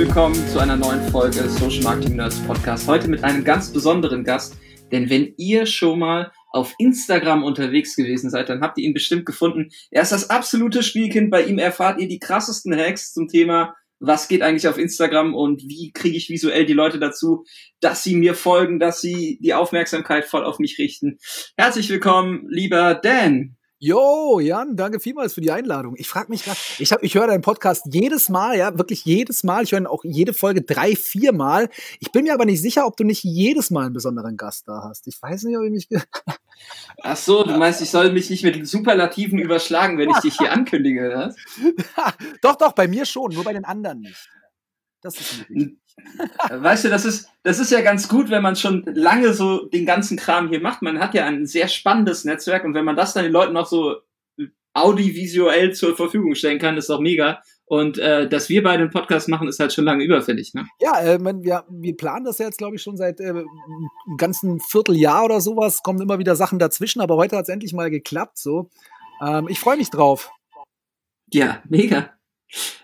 willkommen zu einer neuen Folge Social Marketing Nerds Podcast. Heute mit einem ganz besonderen Gast, denn wenn ihr schon mal auf Instagram unterwegs gewesen seid, dann habt ihr ihn bestimmt gefunden. Er ist das absolute Spielkind. Bei ihm erfahrt ihr die krassesten Hacks zum Thema, was geht eigentlich auf Instagram und wie kriege ich visuell die Leute dazu, dass sie mir folgen, dass sie die Aufmerksamkeit voll auf mich richten. Herzlich willkommen, lieber Dan. Jo, Jan, danke vielmals für die Einladung. Ich frage mich gerade, ich, hab, ich höre deinen Podcast jedes Mal, ja, wirklich jedes Mal. Ich höre auch jede Folge drei, vier Mal. Ich bin mir aber nicht sicher, ob du nicht jedes Mal einen besonderen Gast da hast. Ich weiß nicht, ob ich mich. Ach so, du meinst, ich soll mich nicht mit Superlativen überschlagen, wenn ich dich hier ankündige, oder? doch, doch, bei mir schon, nur bei den anderen nicht. Das ist möglich. Weißt du, das ist, das ist ja ganz gut, wenn man schon lange so den ganzen Kram hier macht. Man hat ja ein sehr spannendes Netzwerk und wenn man das dann den Leuten noch so audiovisuell zur Verfügung stellen kann, ist auch mega. Und äh, dass wir beide einen Podcast machen, ist halt schon lange überfällig. Ne? Ja, äh, man, wir, wir planen das ja jetzt, glaube ich, schon seit äh, einem ganzen Vierteljahr oder sowas. Kommen immer wieder Sachen dazwischen, aber heute hat es endlich mal geklappt. So, ähm, ich freue mich drauf. Ja, mega.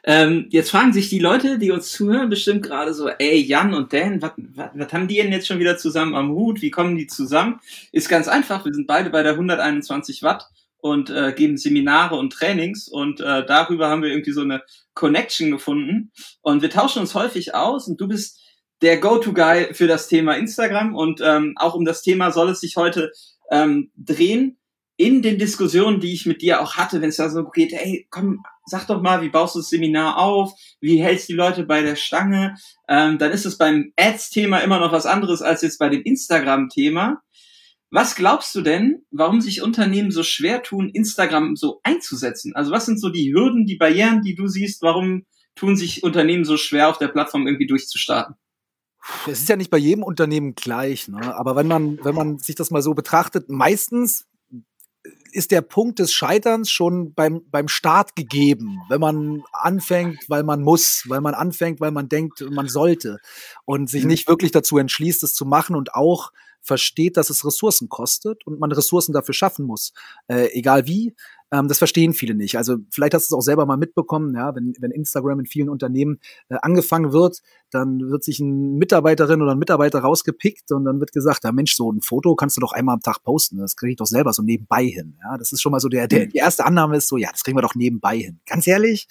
Ähm, jetzt fragen sich die Leute, die uns zuhören, bestimmt gerade so, ey, Jan und Dan, was haben die denn jetzt schon wieder zusammen am Hut? Wie kommen die zusammen? Ist ganz einfach, wir sind beide bei der 121 Watt und äh, geben Seminare und Trainings und äh, darüber haben wir irgendwie so eine Connection gefunden und wir tauschen uns häufig aus und du bist der Go-To-Guy für das Thema Instagram und ähm, auch um das Thema soll es sich heute ähm, drehen in den Diskussionen, die ich mit dir auch hatte, wenn es da so geht, ey, komm, sag doch mal, wie baust du das Seminar auf, wie hältst die Leute bei der Stange, ähm, dann ist es beim Ads-Thema immer noch was anderes als jetzt bei dem Instagram-Thema. Was glaubst du denn, warum sich Unternehmen so schwer tun, Instagram so einzusetzen? Also was sind so die Hürden, die Barrieren, die du siehst? Warum tun sich Unternehmen so schwer, auf der Plattform irgendwie durchzustarten? Es ist ja nicht bei jedem Unternehmen gleich, ne? aber wenn man, wenn man sich das mal so betrachtet, meistens ist der Punkt des Scheiterns schon beim, beim Start gegeben, wenn man anfängt, weil man muss, weil man anfängt, weil man denkt, man sollte und sich mhm. nicht wirklich dazu entschließt, es zu machen und auch versteht, dass es Ressourcen kostet und man Ressourcen dafür schaffen muss, äh, egal wie. Ähm, das verstehen viele nicht. Also vielleicht hast du es auch selber mal mitbekommen, ja, wenn, wenn Instagram in vielen Unternehmen äh, angefangen wird, dann wird sich ein Mitarbeiterin oder ein Mitarbeiter rausgepickt und dann wird gesagt, ja Mensch, so ein Foto kannst du doch einmal am Tag posten. Das kriege ich doch selber so nebenbei hin. Ja, das ist schon mal so der, der, die erste Annahme ist so, ja, das kriegen wir doch nebenbei hin. Ganz ehrlich,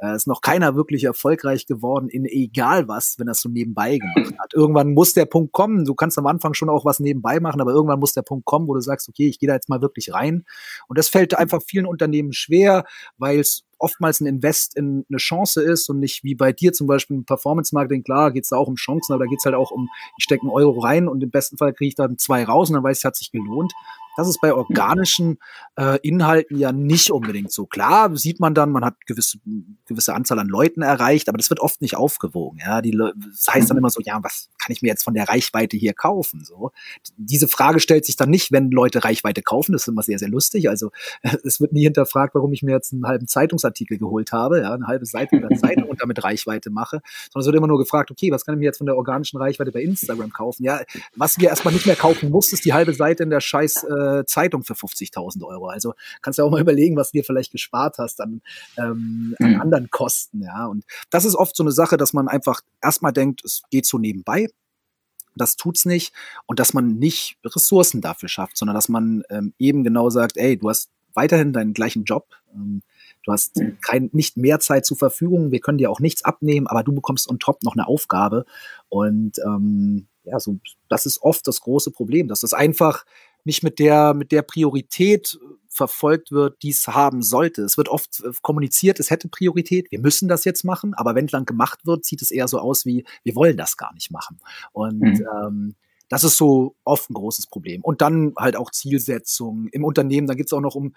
äh, ist noch keiner wirklich erfolgreich geworden in egal was, wenn es so nebenbei gemacht hat. Irgendwann muss der Punkt kommen. Du kannst am Anfang schon auch was nebenbei machen, aber irgendwann muss der Punkt kommen, wo du sagst, okay, ich gehe da jetzt mal wirklich rein. Und das fällt einfach vielen Unternehmen schwer, weil es oftmals ein Invest in eine Chance ist und nicht wie bei dir zum Beispiel im Performance-Marketing, klar geht es da auch um Chancen, aber da geht es halt auch um, ich stecke einen Euro rein und im besten Fall kriege ich dann zwei raus und dann weiß ich, es hat sich gelohnt. Das ist bei organischen äh, Inhalten ja nicht unbedingt so. Klar sieht man dann, man hat gewisse gewisse Anzahl an Leuten erreicht, aber das wird oft nicht aufgewogen. Ja, die, das heißt dann immer so, ja, was kann ich mir jetzt von der Reichweite hier kaufen? So, diese Frage stellt sich dann nicht, wenn Leute Reichweite kaufen. Das ist immer sehr sehr lustig. Also es wird nie hinterfragt, warum ich mir jetzt einen halben Zeitungsartikel Zeitungsartikel geholt habe, ja, eine halbe Seite in der Zeitung und damit Reichweite mache, sondern es wird immer nur gefragt, okay, was kann ich mir jetzt von der organischen Reichweite bei Instagram kaufen? Ja, was wir erstmal nicht mehr kaufen muss, ist die halbe Seite in der scheiß äh, Zeitung für 50.000 Euro. Also kannst du auch mal überlegen, was du dir vielleicht gespart hast an, ähm, an mhm. anderen Kosten, ja. Und das ist oft so eine Sache, dass man einfach erstmal denkt, es geht so nebenbei, das tut's nicht und dass man nicht Ressourcen dafür schafft, sondern dass man ähm, eben genau sagt, ey, du hast weiterhin deinen gleichen Job, ähm, Du hast mhm. kein, nicht mehr Zeit zur Verfügung, wir können dir auch nichts abnehmen, aber du bekommst on top noch eine Aufgabe. Und ähm, ja, so, das ist oft das große Problem, dass das einfach nicht mit der, mit der Priorität verfolgt wird, die es haben sollte. Es wird oft äh, kommuniziert, es hätte Priorität, wir müssen das jetzt machen, aber wenn dann gemacht wird, sieht es eher so aus wie, wir wollen das gar nicht machen. Und mhm. ähm, das ist so oft ein großes Problem. Und dann halt auch Zielsetzung im Unternehmen, da geht es auch noch um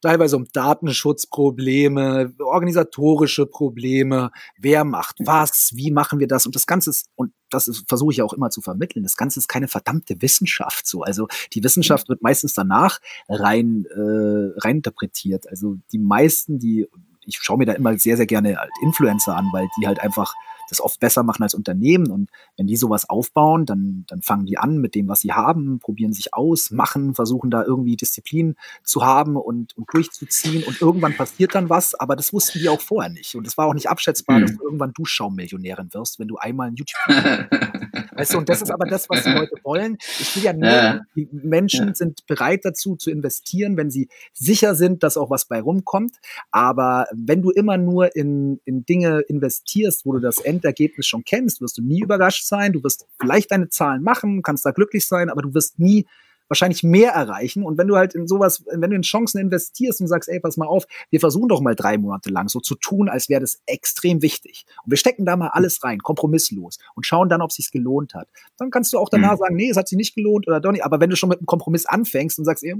teilweise um Datenschutzprobleme, organisatorische Probleme, wer macht was, wie machen wir das? Und das Ganze ist, und das versuche ich auch immer zu vermitteln, das Ganze ist keine verdammte Wissenschaft so. Also die Wissenschaft wird meistens danach rein, äh, rein interpretiert. Also die meisten, die, ich schaue mir da immer sehr, sehr gerne halt Influencer an, weil die halt einfach das oft besser machen als Unternehmen. Und wenn die sowas aufbauen, dann, dann fangen die an mit dem, was sie haben, probieren sich aus, machen, versuchen da irgendwie Disziplin zu haben und, und durchzuziehen. Und irgendwann passiert dann was, aber das wussten die auch vorher nicht. Und es war auch nicht abschätzbar, mhm. dass du irgendwann Duschschaummillionärin wirst, wenn du einmal ein YouTube. weißt du, und das ist aber das, was die Leute wollen. Ich will ja nur, ja. die Menschen ja. sind bereit dazu zu investieren, wenn sie sicher sind, dass auch was bei rumkommt. Aber wenn du immer nur in, in Dinge investierst, wo du das Endergebnis schon kennst, wirst du nie überrascht sein. Du wirst vielleicht deine Zahlen machen, kannst da glücklich sein, aber du wirst nie wahrscheinlich mehr erreichen. Und wenn du halt in sowas, wenn du in Chancen investierst und sagst, ey, pass mal auf, wir versuchen doch mal drei Monate lang so zu tun, als wäre das extrem wichtig. Und wir stecken da mal alles rein, kompromisslos und schauen dann, ob es sich gelohnt hat. Dann kannst du auch danach mhm. sagen, nee, es hat sich nicht gelohnt oder doch nicht. Aber wenn du schon mit einem Kompromiss anfängst und sagst, ey,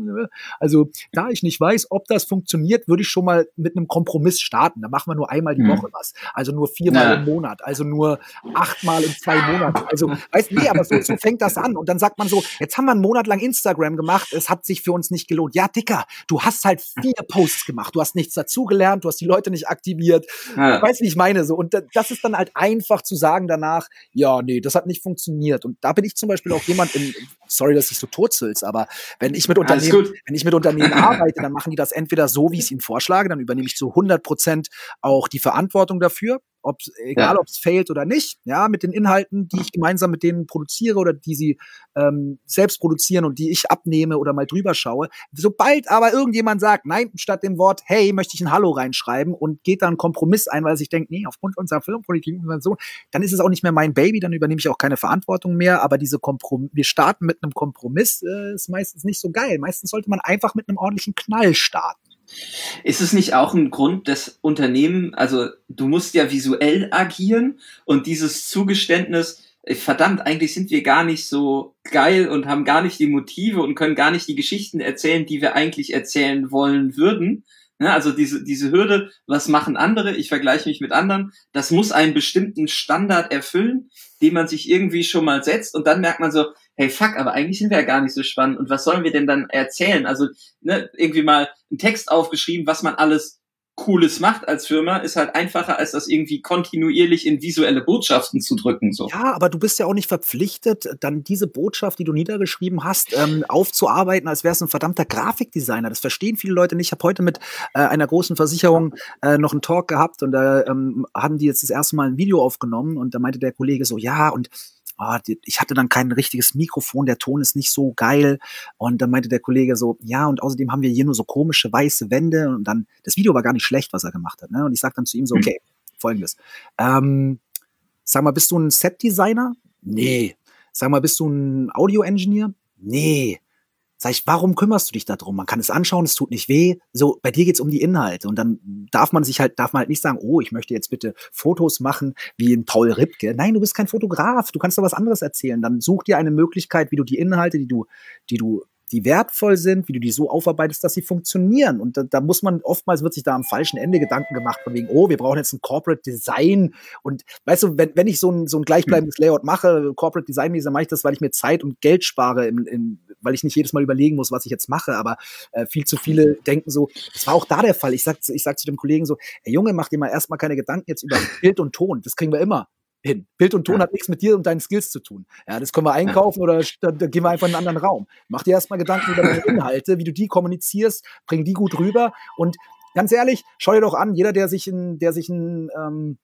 also da ich nicht weiß, ob das funktioniert, würde ich schon mal mit einem Kompromiss starten. Da machen wir nur einmal die mhm. Woche was. Also nur viermal ja. im Monat, also nur achtmal in zwei Monaten. Also, weißt du, nee, aber so, so fängt das an. Und dann sagt man so, jetzt haben wir einen Monat lang Instagram gemacht, es hat sich für uns nicht gelohnt. Ja, Dicker, du hast halt vier Posts gemacht, du hast nichts dazugelernt, du hast die Leute nicht aktiviert. Ja. Weißt du, wie ich meine? So. Und das ist dann halt einfach zu sagen danach, ja, nee, das hat nicht funktioniert. Und da bin ich zum Beispiel auch jemand, in, sorry, dass ich so turzels, aber wenn ich mit Unternehmen, wenn ich mit Unternehmen arbeite, dann machen die das entweder so, wie ich es ihnen vorschlage, dann übernehme ich zu 100 Prozent auch die Verantwortung dafür ob egal ja. ob es failt oder nicht, ja, mit den Inhalten, die ich gemeinsam mit denen produziere oder die sie ähm, selbst produzieren und die ich abnehme oder mal drüber schaue. Sobald aber irgendjemand sagt, nein, statt dem Wort Hey möchte ich ein Hallo reinschreiben und geht dann einen Kompromiss ein, weil sich denkt, nee, aufgrund unserer Firmenpolitik und so, dann ist es auch nicht mehr mein Baby, dann übernehme ich auch keine Verantwortung mehr. Aber diese Kompromiss, wir starten mit einem Kompromiss, äh, ist meistens nicht so geil. Meistens sollte man einfach mit einem ordentlichen Knall starten. Ist es nicht auch ein Grund des Unternehmen, also du musst ja visuell agieren und dieses Zugeständnis, verdammt, eigentlich sind wir gar nicht so geil und haben gar nicht die Motive und können gar nicht die Geschichten erzählen, die wir eigentlich erzählen wollen würden. Ja, also diese, diese Hürde, was machen andere, ich vergleiche mich mit anderen, das muss einen bestimmten Standard erfüllen, den man sich irgendwie schon mal setzt. Und dann merkt man so, hey fuck, aber eigentlich sind wir ja gar nicht so spannend und was sollen wir denn dann erzählen? Also ne, irgendwie mal einen Text aufgeschrieben, was man alles Cooles macht als Firma, ist halt einfacher, als das irgendwie kontinuierlich in visuelle Botschaften zu drücken. So. Ja, aber du bist ja auch nicht verpflichtet, dann diese Botschaft, die du niedergeschrieben hast, ähm, aufzuarbeiten, als wärst du ein verdammter Grafikdesigner. Das verstehen viele Leute nicht. Ich habe heute mit äh, einer großen Versicherung äh, noch einen Talk gehabt und da ähm, haben die jetzt das erste Mal ein Video aufgenommen und da meinte der Kollege so, ja, und oh, ich hatte dann kein richtiges Mikrofon, der Ton ist nicht so geil. Und dann meinte der Kollege so, ja, und außerdem haben wir hier nur so komische weiße Wände. Und dann, das Video war gar nicht schlecht, was er gemacht hat. Ne? Und ich sag dann zu ihm so, hm. okay, folgendes. Ähm, sag mal, bist du ein Set-Designer? Nee. Sag mal, bist du ein Audio-Engineer? Nee. Sag ich, warum kümmerst du dich darum? Man kann es anschauen, es tut nicht weh. So, bei dir geht's um die Inhalte. Und dann darf man sich halt, darf man halt nicht sagen, oh, ich möchte jetzt bitte Fotos machen wie ein Paul Ripke. Nein, du bist kein Fotograf. Du kannst doch was anderes erzählen. Dann such dir eine Möglichkeit, wie du die Inhalte, die du, die du die wertvoll sind, wie du die so aufarbeitest, dass sie funktionieren. Und da, da, muss man, oftmals wird sich da am falschen Ende Gedanken gemacht, von wegen, oh, wir brauchen jetzt ein Corporate Design. Und weißt du, wenn, wenn ich so ein, so ein gleichbleibendes Layout mache, Corporate Design, dann mache ich das, weil ich mir Zeit und Geld spare, im, im, weil ich nicht jedes Mal überlegen muss, was ich jetzt mache. Aber äh, viel zu viele denken so, das war auch da der Fall. Ich sag, ich sag zu dem Kollegen so, ey Junge, mach dir mal erstmal keine Gedanken jetzt über Bild und Ton. Das kriegen wir immer hin. Bild und Ton ja. hat nichts mit dir und deinen Skills zu tun. Ja, das können wir einkaufen ja. oder da, da, gehen wir einfach in einen anderen Raum. Mach dir erstmal Gedanken über deine Inhalte, wie du die kommunizierst, bring die gut rüber und ganz ehrlich, schau dir doch an, jeder, der sich ein, der sich ein ähm,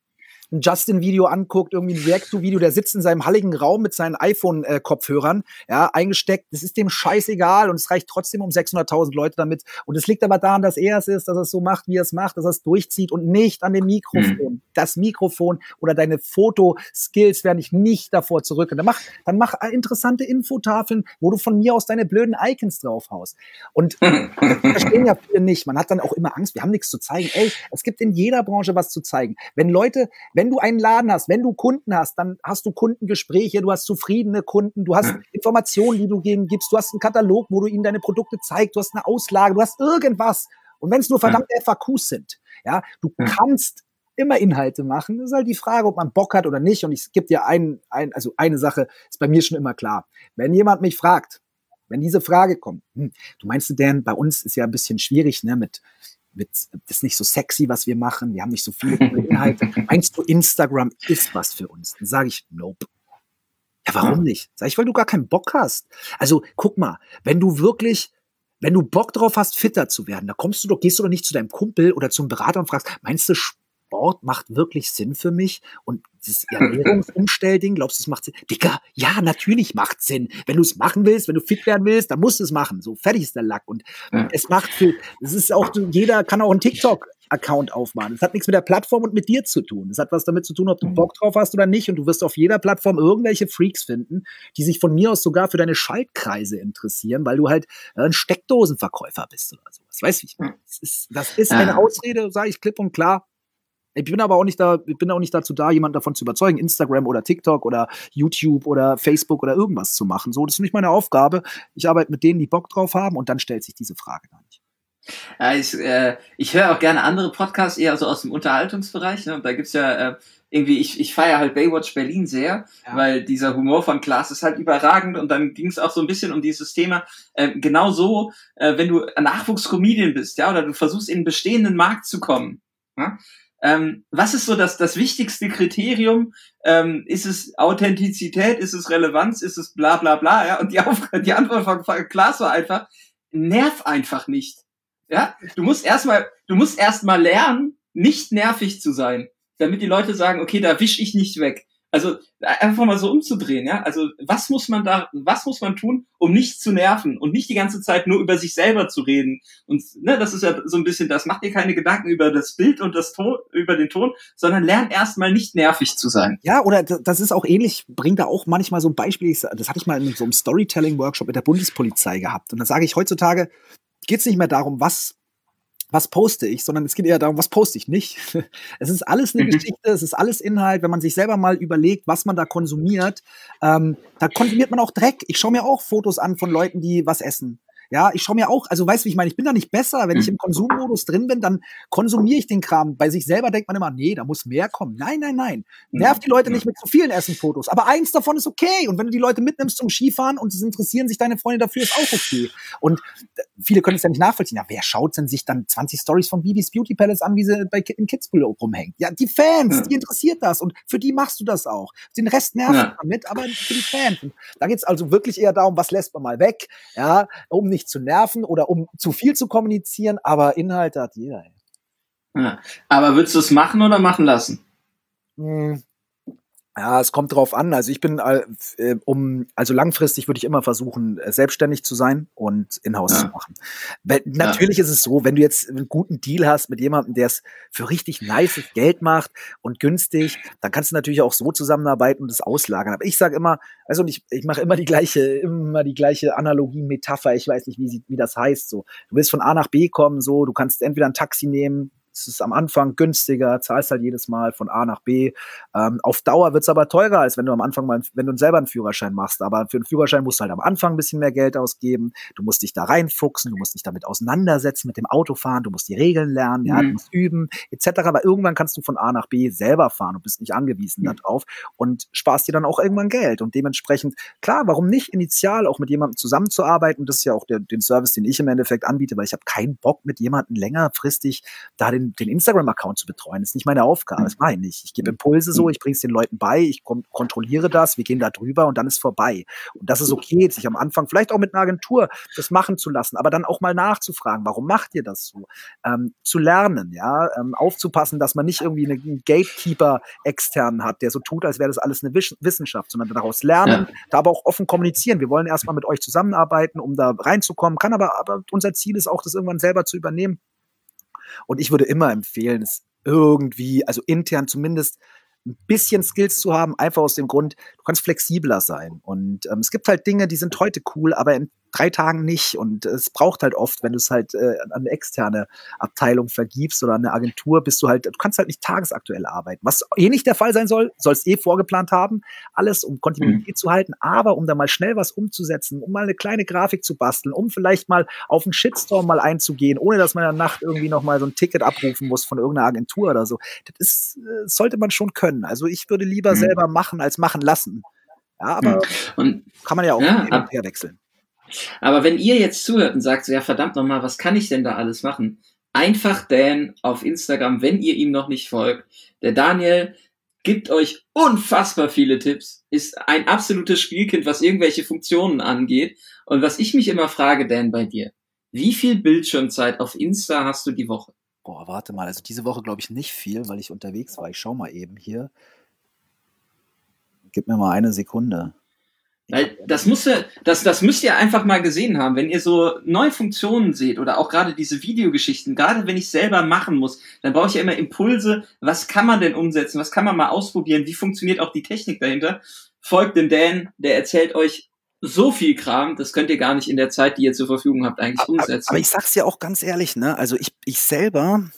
ein Justin-Video anguckt, irgendwie ein React-to-Video, der sitzt in seinem halligen Raum mit seinen iPhone-Kopfhörern, ja, eingesteckt. Das ist dem scheißegal und es reicht trotzdem um 600.000 Leute damit. Und es liegt aber daran, dass er es ist, dass er es so macht, wie er es macht, dass er es durchzieht und nicht an dem Mikrofon. Mhm. Das Mikrofon oder deine Fotoskills werden dich nicht davor zurück. Und dann mach, dann mach interessante Infotafeln, wo du von mir aus deine blöden Icons draufhaust. Und das verstehen ja viele nicht. Man hat dann auch immer Angst, wir haben nichts zu zeigen. Ey, es gibt in jeder Branche was zu zeigen. Wenn Leute, wenn du einen Laden hast, wenn du Kunden hast, dann hast du Kundengespräche, du hast zufriedene Kunden, du hast Informationen, die du ihnen gibst, du hast einen Katalog, wo du ihnen deine Produkte zeigst, du hast eine Auslage, du hast irgendwas. Und wenn es nur verdammte FAQs sind, ja, du kannst immer Inhalte machen. Das ist halt die Frage, ob man Bock hat oder nicht. Und ich gebe dir ein, ein, also eine Sache ist bei mir schon immer klar. Wenn jemand mich fragt, wenn diese Frage kommt, hm, du meinst, Dan, bei uns ist ja ein bisschen schwierig, ne, mit mit, das ist nicht so sexy, was wir machen, wir haben nicht so viele Inhalte. Meinst du, Instagram ist was für uns? Dann sage ich, nope. Ja, warum nicht? Sag ich, weil du gar keinen Bock hast. Also, guck mal, wenn du wirklich, wenn du Bock drauf hast, fitter zu werden, da kommst du doch, gehst du doch nicht zu deinem Kumpel oder zum Berater und fragst, meinst du, Sport macht wirklich Sinn für mich? Und dieses Ernährungsumstellding, glaubst du, es macht Sinn? Dicker, ja, natürlich macht Sinn. Wenn du es machen willst, wenn du fit werden willst, dann musst du es machen. So, fertig ist der Lack. Und ja. es macht viel, es ist auch, jeder kann auch einen TikTok-Account aufmachen. Das hat nichts mit der Plattform und mit dir zu tun. Das hat was damit zu tun, ob du mhm. Bock drauf hast oder nicht. Und du wirst auf jeder Plattform irgendwelche Freaks finden, die sich von mir aus sogar für deine Schaltkreise interessieren, weil du halt ein Steckdosenverkäufer bist oder sowas. Weiß ich. Das ist, das ist eine Ausrede, sage ich klipp und klar. Ich bin aber auch nicht da, ich bin auch nicht dazu da, jemanden davon zu überzeugen, Instagram oder TikTok oder YouTube oder Facebook oder irgendwas zu machen. So, das ist nicht meine Aufgabe. Ich arbeite mit denen, die Bock drauf haben und dann stellt sich diese Frage gar nicht. Ja, ich äh, ich höre auch gerne andere Podcasts, eher so aus dem Unterhaltungsbereich. Ne? Und da gibt's ja äh, irgendwie, ich, ich feiere halt Baywatch Berlin sehr, ja. weil dieser Humor von Klaas ist halt überragend und dann ging es auch so ein bisschen um dieses Thema, äh, genau so, äh, wenn du Nachwuchscomedian bist, ja, oder du versuchst in einen bestehenden Markt zu kommen, ja, ähm, was ist so das, das wichtigste Kriterium? Ähm, ist es Authentizität? Ist es Relevanz? Ist es bla bla bla? Ja? Und die, Auf die Antwort von, Klaas war einfach, nerv einfach nicht. Ja, du musst erstmal, du musst erstmal lernen, nicht nervig zu sein, damit die Leute sagen, okay, da wisch ich nicht weg. Also einfach mal so umzudrehen, ja. Also was muss man da, was muss man tun, um nicht zu nerven und nicht die ganze Zeit nur über sich selber zu reden? Und ne, das ist ja so ein bisschen, das macht dir keine Gedanken über das Bild und das Ton, über den Ton, sondern lern erstmal nicht nervig zu sein. Ja, oder das ist auch ähnlich, bringt da auch manchmal so ein Beispiel, das hatte ich mal in so einem Storytelling-Workshop mit der Bundespolizei gehabt. Und da sage ich heutzutage, geht es nicht mehr darum, was was poste ich, sondern es geht eher darum, was poste ich nicht. Es ist alles eine mhm. Geschichte, es ist alles Inhalt. Wenn man sich selber mal überlegt, was man da konsumiert, ähm, da konsumiert man auch Dreck. Ich schaue mir auch Fotos an von Leuten, die was essen. Ja, ich schaue mir auch, also weißt du, wie ich meine, ich bin da nicht besser. Wenn ich im Konsummodus drin bin, dann konsumiere ich den Kram. Bei sich selber denkt man immer, nee, da muss mehr kommen. Nein, nein, nein. Nerv die Leute nicht mit zu vielen Essenfotos. Aber eins davon ist okay. Und wenn du die Leute mitnimmst zum Skifahren und es interessieren sich deine Freunde dafür, ist auch okay. Und viele können es ja nicht nachvollziehen. Ja, wer schaut denn sich dann 20 Stories von Bibis Beauty Palace an, wie sie bei in Kitzbühel rumhängt? Ja, die Fans, die interessiert das. Und für die machst du das auch. Den Rest nervt ja. damit, aber für die Fans. Und da geht es also wirklich eher darum, was lässt man mal weg, ja, um nicht zu nerven oder um zu viel zu kommunizieren, aber Inhalte hat jeder. Ja. Aber würdest du es machen oder machen lassen? Hm. Ja, es kommt drauf an. Also ich bin äh, um, also langfristig würde ich immer versuchen, äh, selbstständig zu sein und in-house ja. zu machen. Weil, natürlich ja. ist es so, wenn du jetzt einen guten Deal hast mit jemandem, der es für richtig nice Geld macht und günstig, dann kannst du natürlich auch so zusammenarbeiten und das auslagern. Aber ich sage immer, also ich, ich mache immer die gleiche, immer die gleiche Analogie, Metapher. Ich weiß nicht, wie, sie, wie das heißt. So, du willst von A nach B kommen, so, du kannst entweder ein Taxi nehmen, es ist am Anfang günstiger, zahlst halt jedes Mal von A nach B. Ähm, auf Dauer wird es aber teurer, als wenn du am Anfang mal, wenn du selber einen Führerschein machst. Aber für einen Führerschein musst du halt am Anfang ein bisschen mehr Geld ausgeben. Du musst dich da reinfuchsen, du musst dich damit auseinandersetzen mit dem Autofahren, du musst die Regeln lernen, ja, du mhm. musst üben, etc. Aber irgendwann kannst du von A nach B selber fahren und bist nicht angewiesen mhm. darauf und sparst dir dann auch irgendwann Geld. Und dementsprechend, klar, warum nicht initial auch mit jemandem zusammenzuarbeiten? Das ist ja auch der, den Service, den ich im Endeffekt anbiete, weil ich habe keinen Bock, mit jemandem längerfristig da den den, Instagram-Account zu betreuen. Das ist nicht meine Aufgabe, das mache ich nicht. Ich gebe Impulse so, ich bringe es den Leuten bei, ich kontrolliere das, wir gehen da drüber und dann ist vorbei. Und das ist okay, sich am Anfang vielleicht auch mit einer Agentur das machen zu lassen, aber dann auch mal nachzufragen, warum macht ihr das so? Ähm, zu lernen, ja, ähm, aufzupassen, dass man nicht irgendwie einen Gatekeeper externen hat, der so tut, als wäre das alles eine Wissenschaft, sondern daraus lernen, ja. da aber auch offen kommunizieren. Wir wollen erstmal mit euch zusammenarbeiten, um da reinzukommen, kann aber, aber unser Ziel ist auch, das irgendwann selber zu übernehmen. Und ich würde immer empfehlen, es irgendwie, also intern zumindest ein bisschen Skills zu haben, einfach aus dem Grund, du kannst flexibler sein. Und ähm, es gibt halt Dinge, die sind heute cool, aber in drei Tagen nicht. Und es braucht halt oft, wenn du es halt äh, an eine externe Abteilung vergibst oder an eine Agentur, bist du halt, du kannst halt nicht tagesaktuell arbeiten. Was eh nicht der Fall sein soll, sollst eh vorgeplant haben, alles, um Kontinuität mhm. zu halten, aber um da mal schnell was umzusetzen, um mal eine kleine Grafik zu basteln, um vielleicht mal auf einen Shitstorm mal einzugehen, ohne dass man in der Nacht irgendwie nochmal so ein Ticket abrufen muss von irgendeiner Agentur oder so. Das ist, äh, sollte man schon können. Also ich würde lieber mhm. selber machen als machen lassen. Ja, aber und, kann man ja auch ja, hin und her wechseln. Aber wenn ihr jetzt zuhört und sagt, so, ja verdammt nochmal, was kann ich denn da alles machen? einfach Dan auf Instagram, wenn ihr ihm noch nicht folgt. Der Daniel gibt euch unfassbar viele Tipps, ist ein absolutes Spielkind, was irgendwelche Funktionen angeht. Und was ich mich immer frage, Dan, bei dir, wie viel Bildschirmzeit auf Insta hast du die Woche? Boah, warte mal, also diese Woche glaube ich nicht viel, weil ich unterwegs war. Ich schau mal eben hier. Gib mir mal eine Sekunde. Weil das muss ja, das, das müsst ihr einfach mal gesehen haben, wenn ihr so neue Funktionen seht oder auch gerade diese Videogeschichten, gerade wenn ich selber machen muss, dann brauche ich ja immer Impulse, was kann man denn umsetzen, was kann man mal ausprobieren, wie funktioniert auch die Technik dahinter. Folgt dem Dan, der erzählt euch so viel Kram, das könnt ihr gar nicht in der Zeit, die ihr zur Verfügung habt, eigentlich umsetzen. Aber ich sag's ja auch ganz ehrlich, ne? Also ich, ich selber,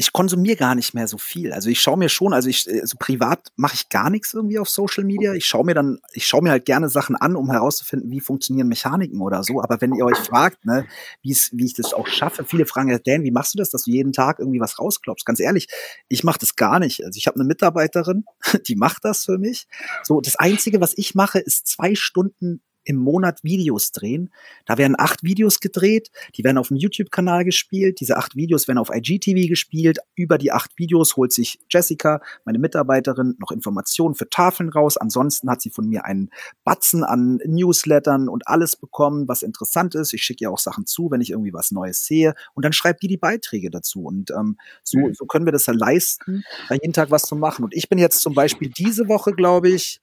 ich konsumiere gar nicht mehr so viel. Also ich schaue mir schon, also ich also privat mache ich gar nichts irgendwie auf Social Media. Ich schaue mir dann, ich schaue mir halt gerne Sachen an, um herauszufinden, wie funktionieren Mechaniken oder so. Aber wenn ihr euch fragt, ne, wie wie ich das auch schaffe, viele fragen ja, Dan, wie machst du das, dass du jeden Tag irgendwie was rausklopfst? Ganz ehrlich, ich mache das gar nicht. Also ich habe eine Mitarbeiterin, die macht das für mich. So das Einzige, was ich mache, ist zwei Stunden im Monat Videos drehen. Da werden acht Videos gedreht, die werden auf dem YouTube-Kanal gespielt. Diese acht Videos werden auf IGTV gespielt. Über die acht Videos holt sich Jessica, meine Mitarbeiterin, noch Informationen für Tafeln raus. Ansonsten hat sie von mir einen Batzen an Newslettern und alles bekommen, was interessant ist. Ich schicke ihr auch Sachen zu, wenn ich irgendwie was Neues sehe. Und dann schreibt die die Beiträge dazu. Und ähm, so, mhm. so können wir das ja leisten, da jeden Tag was zu machen. Und ich bin jetzt zum Beispiel diese Woche, glaube ich,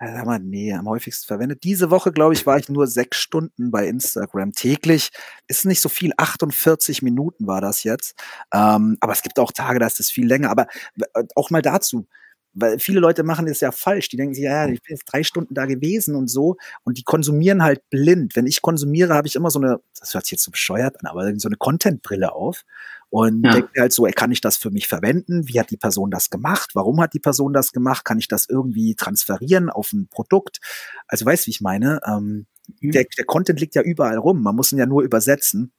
sag mal, nee, am häufigsten verwendet. Diese Woche, glaube ich, war ich nur sechs Stunden bei Instagram täglich. Ist nicht so viel, 48 Minuten war das jetzt. Ähm, aber es gibt auch Tage, da ist es viel länger. Aber äh, auch mal dazu, weil viele Leute machen das ja falsch. Die denken sich, ja, ich bin jetzt drei Stunden da gewesen und so. Und die konsumieren halt blind. Wenn ich konsumiere, habe ich immer so eine, das hört sich jetzt so bescheuert an, aber so eine Content-Brille auf. Und ja. denke halt so, ey, kann ich das für mich verwenden? Wie hat die Person das gemacht? Warum hat die Person das gemacht? Kann ich das irgendwie transferieren auf ein Produkt? Also weißt du, wie ich meine? Ähm, mhm. der, der Content liegt ja überall rum. Man muss ihn ja nur übersetzen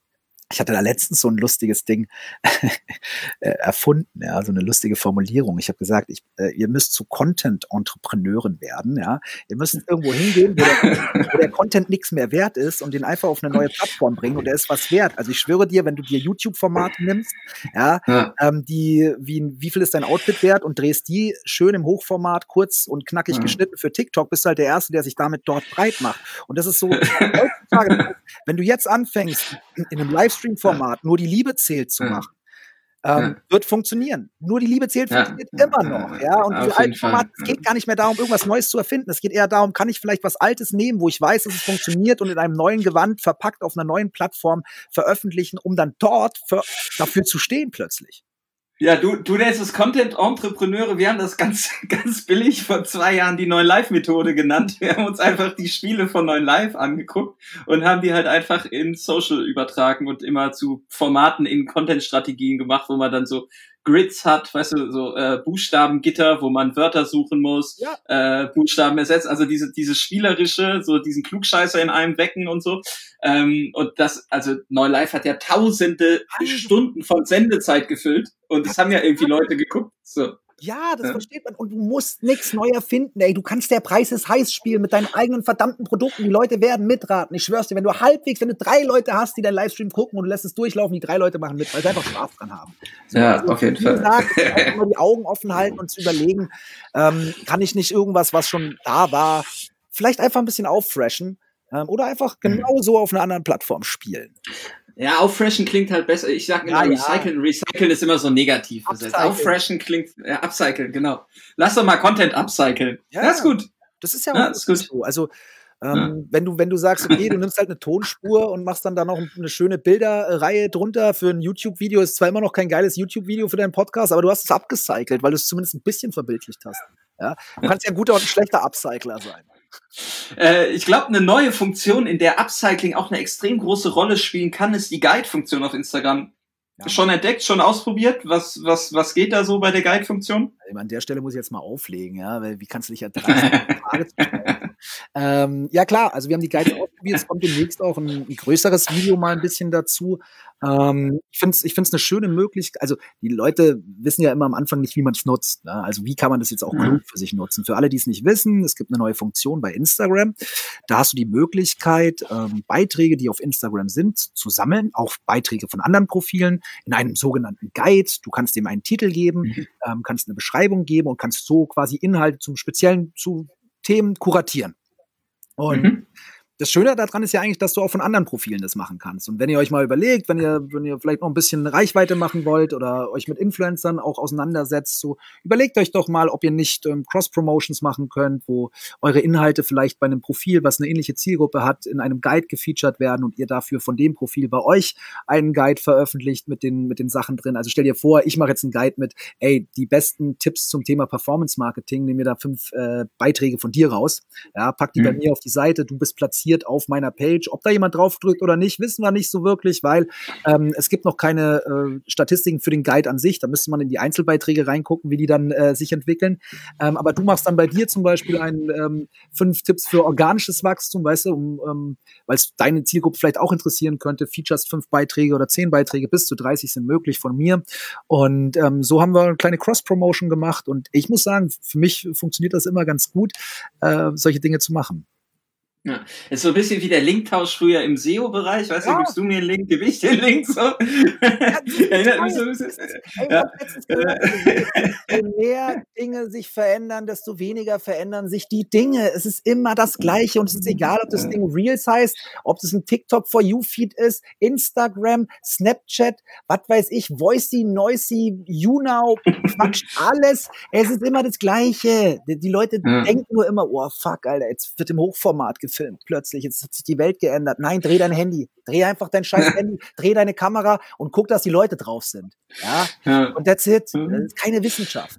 ich hatte da letztens so ein lustiges Ding äh, erfunden, ja, so eine lustige Formulierung. Ich habe gesagt, ich, äh, ihr müsst zu Content-Entrepreneuren werden, ja. Ihr müsst irgendwo hingehen, wo der, wo der Content nichts mehr wert ist und den einfach auf eine neue Plattform bringen und der ist was wert. Also ich schwöre dir, wenn du dir YouTube-Formate nimmst, ja, ja. Ähm, die, wie, wie viel ist dein Outfit wert und drehst die schön im Hochformat, kurz und knackig mhm. geschnitten für TikTok, bist du halt der Erste, der sich damit dort breit macht. Und das ist so, heutzutage, wenn du jetzt anfängst, in, in einem Livestream Livestream-Format nur die Liebe zählt zu machen, ähm, wird funktionieren. Nur die Liebe zählt funktioniert ja. immer noch. Ja, und diese alten Formate, es geht gar nicht mehr darum, irgendwas Neues zu erfinden. Es geht eher darum, kann ich vielleicht was Altes nehmen, wo ich weiß, dass es funktioniert und in einem neuen Gewand verpackt auf einer neuen Plattform veröffentlichen, um dann dort für, dafür zu stehen plötzlich. Ja, du, du nennst es Content-Entrepreneure. Wir haben das ganz, ganz billig vor zwei Jahren die neuen Live-Methode genannt. Wir haben uns einfach die Spiele von neuen Live angeguckt und haben die halt einfach in Social übertragen und immer zu Formaten in Content-Strategien gemacht, wo man dann so Grids hat, weißt du, so äh, Buchstabengitter, wo man Wörter suchen muss, ja. äh, Buchstaben ersetzt, also diese, diese spielerische, so diesen Klugscheißer in einem wecken und so. Ähm, und das, also Neulife hat ja tausende. Stunden von Sendezeit gefüllt und das haben ja irgendwie Leute geguckt. So. Ja, das ja. versteht man. Und du musst nichts neu erfinden, ey. Du kannst der Preis ist heiß spielen mit deinen eigenen verdammten Produkten. Die Leute werden mitraten. Ich schwör's dir, wenn du halbwegs, wenn du drei Leute hast, die deinen Livestream gucken und du lässt es durchlaufen, die drei Leute machen mit, weil sie einfach Spaß dran haben. So, ja, also, auf jeden Fall. Gesagt, immer die Augen offen halten und zu überlegen, ähm, kann ich nicht irgendwas, was schon da war, vielleicht einfach ein bisschen auffreshen ähm, oder einfach mhm. genau so auf einer anderen Plattform spielen. Ja, auffreshen klingt halt besser. Ich sag immer ja, recyceln. Ja. Recyceln ist immer so negativ besetzt. Auffreshen klingt, ja, upcyclen, genau. Lass doch mal Content upcyclen. Ja, das ist gut. Das ist ja, ja ist gut. so. Also, ähm, wenn, du, wenn du sagst, okay, du nimmst halt eine Tonspur und machst dann da noch eine schöne Bilderreihe drunter für ein YouTube-Video, ist zwar immer noch kein geiles YouTube-Video für deinen Podcast, aber du hast es abgecycelt, weil du es zumindest ein bisschen verbildlicht hast. Ja? Du kannst ja ein guter und ein schlechter Upcycler sein. Äh, ich glaube, eine neue Funktion, in der Upcycling auch eine extrem große Rolle spielen kann, ist die Guide-Funktion auf Instagram. Ja. Schon entdeckt, schon ausprobiert? Was, was, was geht da so bei der Guide-Funktion? An der Stelle muss ich jetzt mal auflegen, ja, weil wie kannst du dich ertragen, Frage zu stellen? ähm, ja klar, also wir haben die Guides ausprobiert, es kommt demnächst auch ein, ein größeres Video mal ein bisschen dazu. Ähm, ich finde es ich find's eine schöne Möglichkeit, also die Leute wissen ja immer am Anfang nicht, wie man es nutzt. Ne? Also wie kann man das jetzt auch mhm. für sich nutzen? Für alle, die es nicht wissen, es gibt eine neue Funktion bei Instagram. Da hast du die Möglichkeit, ähm, Beiträge, die auf Instagram sind, zu sammeln, auch Beiträge von anderen Profilen in einem sogenannten Guide. Du kannst dem einen Titel geben, mhm. ähm, kannst eine Beschreibung geben und kannst so quasi Inhalte zum speziellen zu Themen kuratieren. Und mhm das Schöne daran ist ja eigentlich, dass du auch von anderen Profilen das machen kannst. Und wenn ihr euch mal überlegt, wenn ihr, wenn ihr vielleicht noch ein bisschen Reichweite machen wollt oder euch mit Influencern auch auseinandersetzt, so überlegt euch doch mal, ob ihr nicht ähm, Cross-Promotions machen könnt, wo eure Inhalte vielleicht bei einem Profil, was eine ähnliche Zielgruppe hat, in einem Guide gefeatured werden und ihr dafür von dem Profil bei euch einen Guide veröffentlicht mit den, mit den Sachen drin. Also stell dir vor, ich mache jetzt einen Guide mit, ey, die besten Tipps zum Thema Performance Marketing, nehmen mir da fünf äh, Beiträge von dir raus. Ja, pack die mhm. bei mir auf die Seite, du bist platziert passiert auf meiner Page. Ob da jemand draufdrückt oder nicht, wissen wir nicht so wirklich, weil ähm, es gibt noch keine äh, Statistiken für den Guide an sich. Da müsste man in die Einzelbeiträge reingucken, wie die dann äh, sich entwickeln. Ähm, aber du machst dann bei dir zum Beispiel ein ähm, fünf Tipps für organisches Wachstum, weißt du, um, ähm, weil es deine Zielgruppe vielleicht auch interessieren könnte. Features fünf Beiträge oder zehn Beiträge bis zu 30 sind möglich von mir. Und ähm, so haben wir eine kleine Cross-Promotion gemacht. Und ich muss sagen, für mich funktioniert das immer ganz gut, äh, solche Dinge zu machen. Ja, ist so ein bisschen wie der Linktausch früher im SEO-Bereich, weißt ja. du, gibst du mir einen Link, gebe ich den Link, so. Erinnert mich so ein bisschen. Ja. Je mehr Dinge sich verändern, desto weniger verändern sich die Dinge. Es ist immer das Gleiche und es ist egal, ob das Ding Reels heißt, ob das ein TikTok for You Feed ist, Instagram, Snapchat, was weiß ich, Voicey, Noisy, YouNow, Quatsch, alles. Es ist immer das Gleiche. Die Leute denken nur immer, oh fuck, Alter, jetzt wird im Hochformat gefilmt gefilmt plötzlich. Jetzt hat sich die Welt geändert. Nein, dreh dein Handy. Dreh einfach dein scheiß Handy, dreh deine Kamera und guck, dass die Leute drauf sind. Ja. ja. Und that's it. Mhm. Das ist keine Wissenschaft.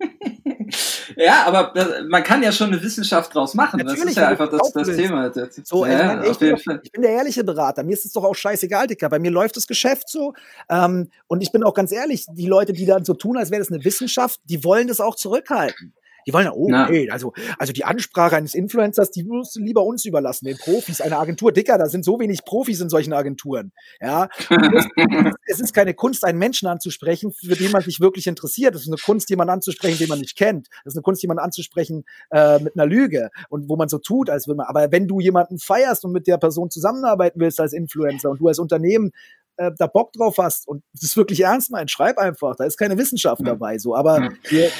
ja, aber man kann ja schon eine Wissenschaft draus machen. Natürlich, das ist ja einfach das, das Thema. So, ja, ich, bin doch, ich, bin der ehrliche Berater. Mir ist es doch auch scheißegal, Dicker. Bei mir läuft das Geschäft so. Ähm, und ich bin auch ganz ehrlich, die Leute, die dann so tun, als wäre das eine Wissenschaft, die wollen das auch zurückhalten. Die wollen ja, oh, Na. okay, also, also die Ansprache eines Influencers, die musst du lieber uns überlassen, den Profis, eine Agentur. Dicker, da sind so wenig Profis in solchen Agenturen. Ja. es ist keine Kunst, einen Menschen anzusprechen, für den man sich wirklich interessiert. Es ist eine Kunst, jemanden anzusprechen, den man nicht kennt. Es ist eine Kunst, jemanden anzusprechen äh, mit einer Lüge und wo man so tut, als würde man. Aber wenn du jemanden feierst und mit der Person zusammenarbeiten willst als Influencer und du als Unternehmen äh, da Bock drauf hast und das wirklich ernst meinst, schreib einfach. Da ist keine Wissenschaft ja. dabei. So, aber ja. wir,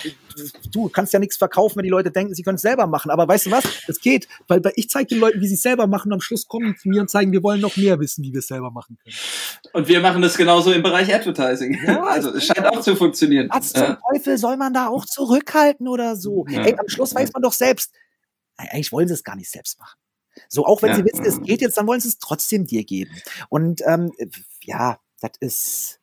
du kannst ja nichts verkaufen, wenn die Leute denken, sie können es selber machen. Aber weißt du was? Es geht, weil, weil ich zeige den Leuten, wie sie es selber machen. Und am Schluss kommen zu mir und zeigen, wir wollen noch mehr wissen, wie wir es selber machen können. Und wir machen das genauso im Bereich Advertising. Ja, also es scheint auch zu funktionieren. Was zum Teufel soll man da auch zurückhalten oder so? Ey, am Schluss weiß man doch selbst. Eigentlich wollen sie es gar nicht selbst machen. So, auch wenn ja. sie wissen, es geht jetzt, dann wollen sie es trotzdem dir geben. Und ähm, ja, das ist.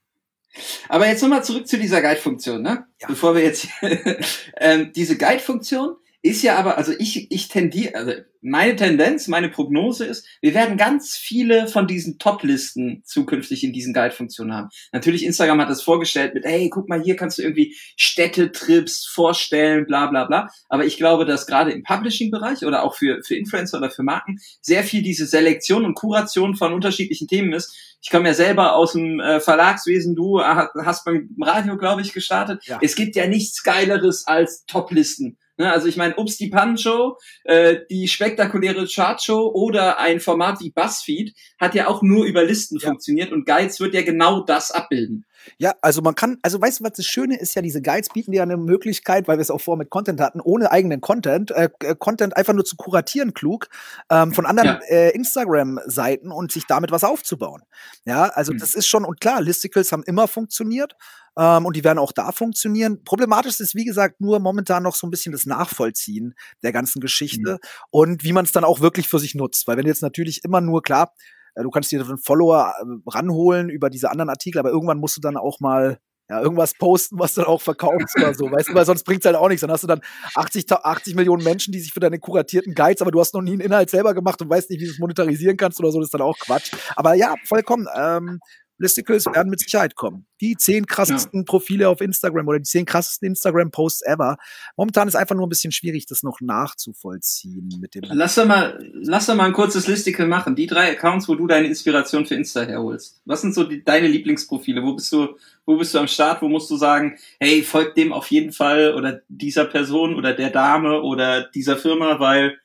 Aber jetzt nochmal zurück zu dieser Guide-Funktion, ne? Ja. Bevor wir jetzt ähm, diese Guide-Funktion ist ja aber, also ich, ich tendiere, also meine Tendenz, meine Prognose ist, wir werden ganz viele von diesen Top-Listen zukünftig in diesen Guide-Funktionen haben. Natürlich, Instagram hat das vorgestellt mit, hey, guck mal, hier kannst du irgendwie Städtetrips vorstellen, bla bla bla. Aber ich glaube, dass gerade im Publishing-Bereich oder auch für, für Influencer oder für Marken sehr viel diese Selektion und Kuration von unterschiedlichen Themen ist. Ich komme ja selber aus dem äh, Verlagswesen, du hast beim Radio, glaube ich, gestartet. Ja. Es gibt ja nichts Geileres als Top-Listen Ne, also ich meine, Ups die Pan-Show, äh, die spektakuläre Chart-Show oder ein Format wie BuzzFeed hat ja auch nur über Listen ja. funktioniert und Guides wird ja genau das abbilden. Ja, also man kann, also weißt du, was das Schöne ist ja, diese Guides bieten dir eine Möglichkeit, weil wir es auch vor mit Content hatten, ohne eigenen Content, äh, äh, Content einfach nur zu kuratieren klug ähm, von anderen ja. äh, Instagram-Seiten und sich damit was aufzubauen. Ja, also mhm. das ist schon, und klar, Listicles haben immer funktioniert ähm, und die werden auch da funktionieren. Problematisch ist, wie gesagt, nur momentan noch so ein bisschen das Nachvollziehen der ganzen Geschichte mhm. und wie man es dann auch wirklich für sich nutzt. Weil wenn jetzt natürlich immer nur, klar, äh, du kannst dir einen Follower äh, ranholen über diese anderen Artikel, aber irgendwann musst du dann auch mal ja, irgendwas posten, was du dann auch verkaufst oder so, weißt du, weil sonst bringt's halt auch nichts. Dann hast du dann 80, 80 Millionen Menschen, die sich für deine kuratierten Guides, aber du hast noch nie einen Inhalt selber gemacht und weißt nicht, wie du es monetarisieren kannst oder so, das ist dann auch Quatsch. Aber ja, vollkommen. Ähm, Listicles werden mit Sicherheit kommen. Die zehn krassesten ja. Profile auf Instagram oder die zehn krassesten Instagram-Posts ever. Momentan ist einfach nur ein bisschen schwierig, das noch nachzuvollziehen mit dem. Lass doch mal, lass doch mal ein kurzes Listicle machen. Die drei Accounts, wo du deine Inspiration für Insta herholst. Was sind so die, deine Lieblingsprofile? Wo bist du, wo bist du am Start? Wo musst du sagen, hey, folgt dem auf jeden Fall oder dieser Person oder der Dame oder dieser Firma, weil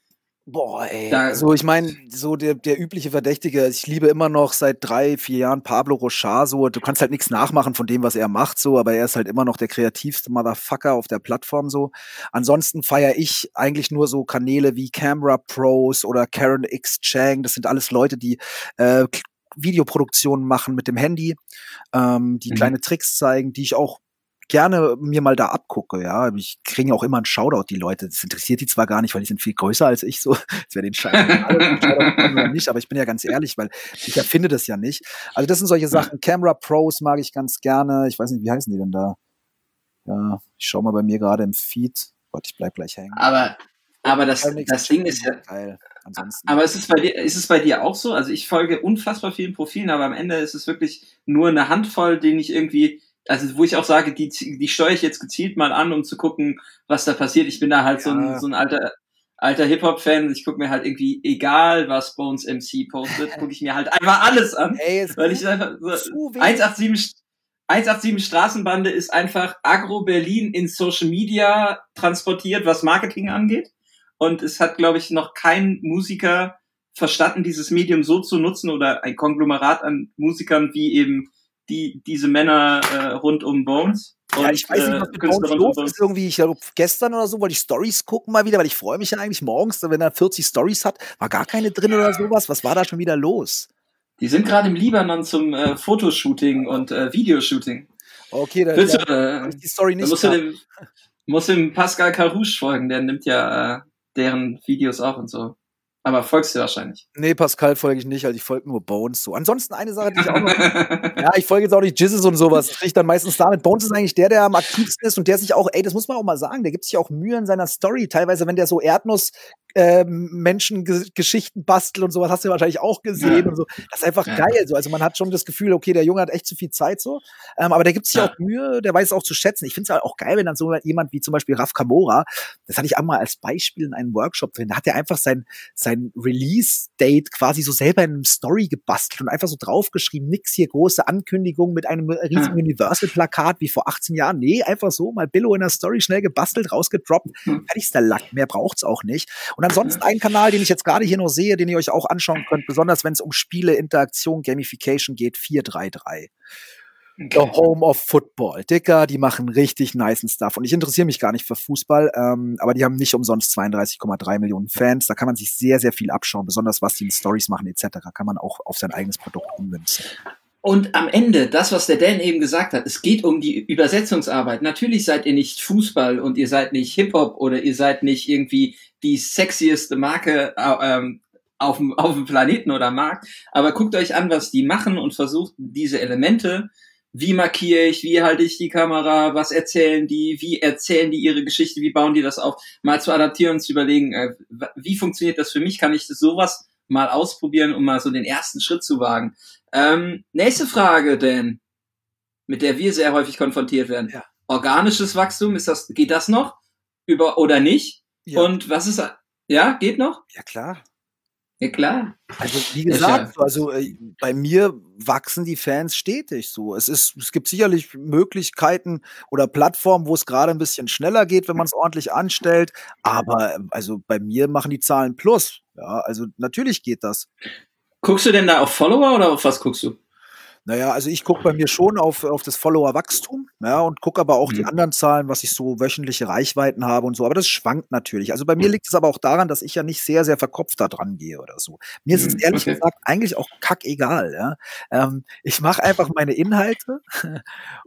Boah, ey. Da, also ich meine, so der, der übliche Verdächtige, ich liebe immer noch seit drei, vier Jahren Pablo Rochard, so, du kannst halt nichts nachmachen von dem, was er macht, so, aber er ist halt immer noch der kreativste Motherfucker auf der Plattform, so. Ansonsten feiere ich eigentlich nur so Kanäle wie Camera Pros oder Karen X Chang, das sind alles Leute, die äh, Videoproduktionen machen mit dem Handy, ähm, die mhm. kleine Tricks zeigen, die ich auch gerne mir mal da abgucke, ja. Ich kriege auch immer einen Shoutout, die Leute. Das interessiert die zwar gar nicht, weil die sind viel größer als ich, so. Das wäre den Scheiß nicht, aber ich bin ja ganz ehrlich, weil ich erfinde das ja nicht. Also das sind solche Sachen. Camera Pros mag ich ganz gerne. Ich weiß nicht, wie heißen die denn da? Ja, ich schau mal bei mir gerade im Feed. Gott, ich bleib gleich hängen. Aber, aber das, das Ding ist ja, geil. Ansonsten. Aber ist es bei dir, ist es bei dir auch so? Also ich folge unfassbar vielen Profilen, aber am Ende ist es wirklich nur eine Handvoll, denen ich irgendwie also wo ich auch sage, die, die steuere ich jetzt gezielt mal an, um zu gucken, was da passiert. Ich bin da halt ja. so, ein, so ein alter, alter Hip-Hop-Fan. Ich gucke mir halt irgendwie, egal was Bones MC postet, gucke ich mir halt einfach alles an. Ey, weil ich einfach so 187, 187 Straßenbande ist einfach Agro Berlin in Social Media transportiert, was Marketing angeht. Und es hat, glaube ich, noch kein Musiker verstanden, dieses Medium so zu nutzen oder ein Konglomerat an Musikern wie eben die, diese Männer äh, rund um Bones. Und, ja, ich weiß nicht, was äh, mit Bones los ist. Irgendwie, ich glaube, gestern oder so wollte ich Stories gucken mal wieder, weil ich freue mich ja eigentlich morgens, wenn er 40 Stories hat. War gar keine drin oder sowas. Was war da schon wieder los? Die sind gerade im Libanon zum äh, Fotoshooting und äh, Videoshooting. Okay, dann Willst ja, äh, die Story nicht. Musst du, dem, musst dem Pascal Carouche folgen, der nimmt ja äh, deren Videos auch und so. Aber folgst du wahrscheinlich. Nee, Pascal folge ich nicht, also ich folge nur Bones so. Ansonsten eine Sache, die ich auch noch. ja, ich folge jetzt auch nicht Jizzes und sowas. Kriege ich dann meistens damit. Bones ist eigentlich der, der am aktivsten ist und der sich auch, ey, das muss man auch mal sagen, der gibt sich auch Mühe in seiner Story. Teilweise, wenn der so Erdnuss äh, Menschengeschichten basteln und sowas hast du wahrscheinlich auch gesehen ja. und so. Das ist einfach ja. geil. So. Also man hat schon das Gefühl, okay, der Junge hat echt zu viel Zeit so. Ähm, aber der gibt sich ja. auch Mühe, der weiß es auch zu schätzen. Ich finde es halt auch geil, wenn dann so jemand wie zum Beispiel Raf Kamora, das hatte ich einmal als Beispiel in einem Workshop drin, da hat er einfach sein, sein Release-Date quasi so selber in einem Story gebastelt und einfach so draufgeschrieben, nix hier große Ankündigung mit einem riesigen Universal-Plakat wie vor 18 Jahren. Nee, einfach so mal Billo in der Story schnell gebastelt, rausgedroppt. Hm. Fertigster Lack, mehr braucht's auch nicht. Und ansonsten ein Kanal, den ich jetzt gerade hier noch sehe, den ihr euch auch anschauen könnt, besonders wenn es um Spiele, Interaktion, Gamification geht, 433. Okay. The Home of Football. Dicker, die machen richtig nice Stuff. Und ich interessiere mich gar nicht für Fußball, ähm, aber die haben nicht umsonst 32,3 Millionen Fans. Da kann man sich sehr, sehr viel abschauen, besonders was die in Stories machen etc. Kann man auch auf sein eigenes Produkt ummünzen. Und am Ende, das, was der Dan eben gesagt hat, es geht um die Übersetzungsarbeit. Natürlich seid ihr nicht Fußball und ihr seid nicht Hip-Hop oder ihr seid nicht irgendwie die sexieste Marke äh, ähm, auf, dem, auf dem Planeten oder Markt. Aber guckt euch an, was die machen und versucht diese Elemente, wie markiere ich, wie halte ich die Kamera, was erzählen die, wie erzählen die ihre Geschichte, wie bauen die das auf, mal zu adaptieren und zu überlegen, äh, wie funktioniert das für mich, kann ich das sowas mal ausprobieren, um mal so den ersten Schritt zu wagen. Ähm, nächste Frage, denn mit der wir sehr häufig konfrontiert werden. Ja. Organisches Wachstum, ist das, geht das noch? Über oder nicht? Ja. Und was ist, ja, geht noch? Ja, klar. Ja, klar. Also, wie gesagt, also äh, bei mir wachsen die Fans stetig so. Es ist, es gibt sicherlich Möglichkeiten oder Plattformen, wo es gerade ein bisschen schneller geht, wenn man es ordentlich anstellt. Aber also bei mir machen die Zahlen plus. Ja, also natürlich geht das. Guckst du denn da auf Follower oder auf was guckst du? Naja, also ich gucke bei mir schon auf, auf das Follower-Wachstum, ja, und gucke aber auch mhm. die anderen Zahlen, was ich so wöchentliche Reichweiten habe und so. Aber das schwankt natürlich. Also bei mir liegt es aber auch daran, dass ich ja nicht sehr, sehr verkopft da dran gehe oder so. Mir ist es mhm, ehrlich okay. gesagt eigentlich auch kackegal, ja. Ähm, ich mache einfach meine Inhalte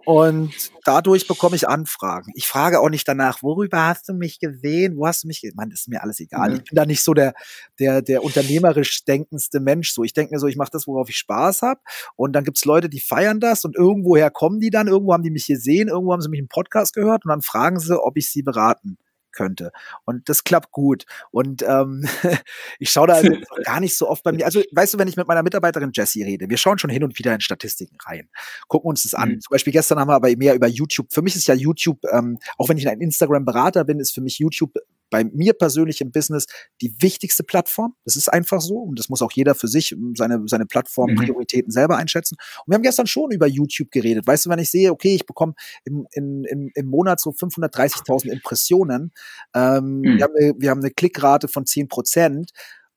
und dadurch bekomme ich Anfragen. Ich frage auch nicht danach, worüber hast du mich gesehen? Wo hast du mich gesehen? Mann, ist mir alles egal. Mhm. Ich bin da nicht so der, der, der unternehmerisch denkendste Mensch. So, ich denke mir so, ich mache das, worauf ich Spaß habe. Und dann gibt's Leute, die feiern das und irgendwoher kommen die dann, irgendwo haben die mich gesehen, irgendwo haben sie mich im Podcast gehört und dann fragen sie, ob ich sie beraten könnte. Und das klappt gut. Und ähm, ich schaue da also gar nicht so oft bei mir. Also, weißt du, wenn ich mit meiner Mitarbeiterin Jessie rede, wir schauen schon hin und wieder in Statistiken rein, gucken uns das an. Mhm. Zum Beispiel gestern haben wir aber mehr über YouTube. Für mich ist ja YouTube, ähm, auch wenn ich ein Instagram-Berater bin, ist für mich YouTube bei mir persönlich im Business die wichtigste Plattform. Das ist einfach so und das muss auch jeder für sich ähm, seine, seine Plattform-Prioritäten mhm. selber einschätzen. Und wir haben gestern schon über YouTube geredet. Weißt du, wenn ich sehe, okay, ich bekomme im, im, im, im Monat so 530.000 Impressionen, ähm, mhm. wir, haben eine, wir haben eine Klickrate von 10 Prozent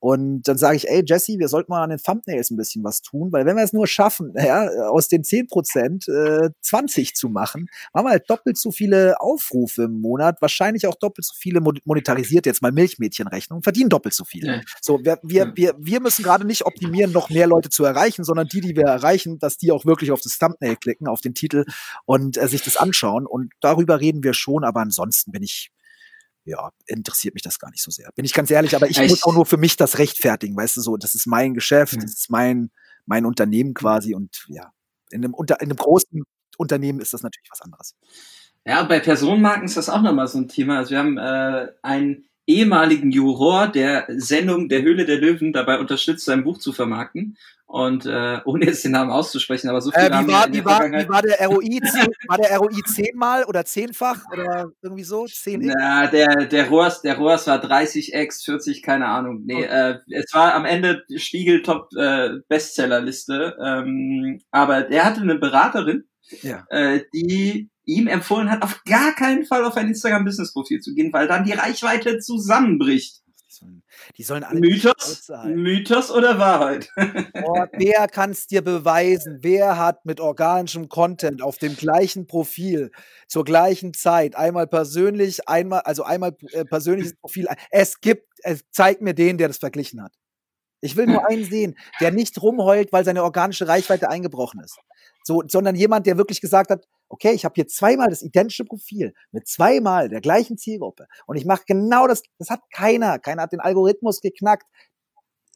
und dann sage ich, ey Jesse, wir sollten mal an den Thumbnails ein bisschen was tun, weil wenn wir es nur schaffen, ja, aus den 10 Prozent äh, 20 zu machen, haben wir halt doppelt so viele Aufrufe im Monat, wahrscheinlich auch doppelt so viele monetarisiert jetzt mal Milchmädchenrechnung, verdienen doppelt so viel. Ja. So, wir, wir, wir, wir müssen gerade nicht optimieren, noch mehr Leute zu erreichen, sondern die, die wir erreichen, dass die auch wirklich auf das Thumbnail klicken, auf den Titel und äh, sich das anschauen. Und darüber reden wir schon, aber ansonsten bin ich ja, interessiert mich das gar nicht so sehr. Bin ich ganz ehrlich, aber ich, ich muss auch nur für mich das rechtfertigen, weißt du so, das ist mein Geschäft, mhm. das ist mein, mein Unternehmen quasi und ja, in einem, unter, in einem großen Unternehmen ist das natürlich was anderes. Ja, bei Personenmarken ist das auch nochmal so ein Thema. Also wir haben äh, einen ehemaligen Juror der Sendung Der Höhle der Löwen dabei unterstützt, sein Buch zu vermarkten. Und äh, ohne jetzt den Namen auszusprechen, aber so viel äh, wie, war, wie, war, wie war der ROI? war der ROI zehnmal oder zehnfach oder irgendwie so? Zehn Na, der, der Rohrs, der Rohrs war 30x, 40, keine Ahnung. Nee, okay. äh, es war am Ende Spiegel Top äh, Bestsellerliste. Ähm, aber der hatte eine Beraterin, ja. äh, die ihm empfohlen hat, auf gar keinen Fall auf ein Instagram-Business-Profil zu gehen, weil dann die Reichweite zusammenbricht. Die sollen alle Mythos, Mythos oder Wahrheit? Oh, wer kann es dir beweisen? Wer hat mit organischem Content auf dem gleichen Profil zur gleichen Zeit einmal persönlich, einmal, also einmal äh, persönliches Profil? Es gibt, es zeigt mir den, der das verglichen hat. Ich will nur einen sehen, der nicht rumheult, weil seine organische Reichweite eingebrochen ist. So, sondern jemand, der wirklich gesagt hat, okay, ich habe hier zweimal das identische Profil mit zweimal der gleichen Zielgruppe und ich mache genau das. Das hat keiner. Keiner hat den Algorithmus geknackt.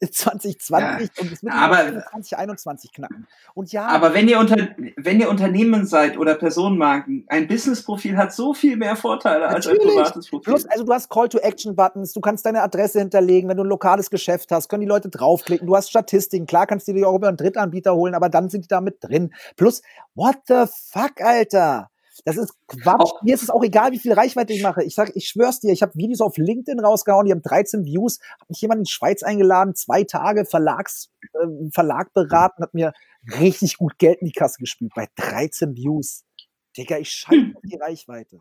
2020 ja, und es wird aber, 2021 knacken. Und ja. Aber wenn ihr unter, wenn ihr Unternehmen seid oder Personenmarken, ein Businessprofil hat so viel mehr Vorteile als ein privates Profil. Plus, also du hast Call-to-Action-Buttons, du kannst deine Adresse hinterlegen, wenn du ein lokales Geschäft hast, können die Leute draufklicken, du hast Statistiken, klar kannst du die auch über einen Drittanbieter holen, aber dann sind die da mit drin. Plus, what the fuck, Alter? Das ist Quatsch. Auch, Mir ist es auch egal, wie viel Reichweite ich mache. Ich sag, ich schwör's dir, ich habe Videos auf LinkedIn rausgehauen, die haben 13 Views, habe mich jemand in die Schweiz eingeladen, zwei Tage Verlags, äh, Verlag beraten, hat mir richtig gut Geld in die Kasse gespielt bei 13 Views. Digga, ich scheiße auf die Reichweite.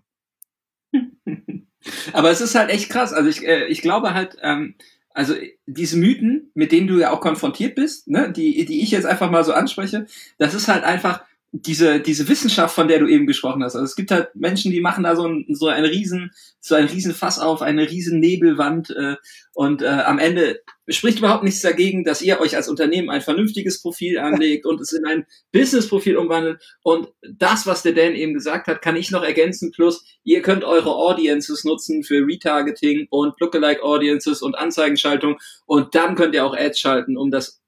Aber es ist halt echt krass. Also ich, äh, ich glaube halt, ähm, also diese Mythen, mit denen du ja auch konfrontiert bist, ne, die, die ich jetzt einfach mal so anspreche, das ist halt einfach, diese, diese Wissenschaft, von der du eben gesprochen hast. Also es gibt halt Menschen, die machen da so ein, so ein riesen, so ein riesen Fass auf, eine riesen Nebelwand äh, und äh, am Ende spricht überhaupt nichts dagegen, dass ihr euch als Unternehmen ein vernünftiges Profil anlegt und es in ein Business-Profil umwandelt. Und das, was der Dan eben gesagt hat, kann ich noch ergänzen. Plus, ihr könnt eure Audiences nutzen für Retargeting und Lookalike Audiences und Anzeigenschaltung. Und dann könnt ihr auch Ads schalten, um das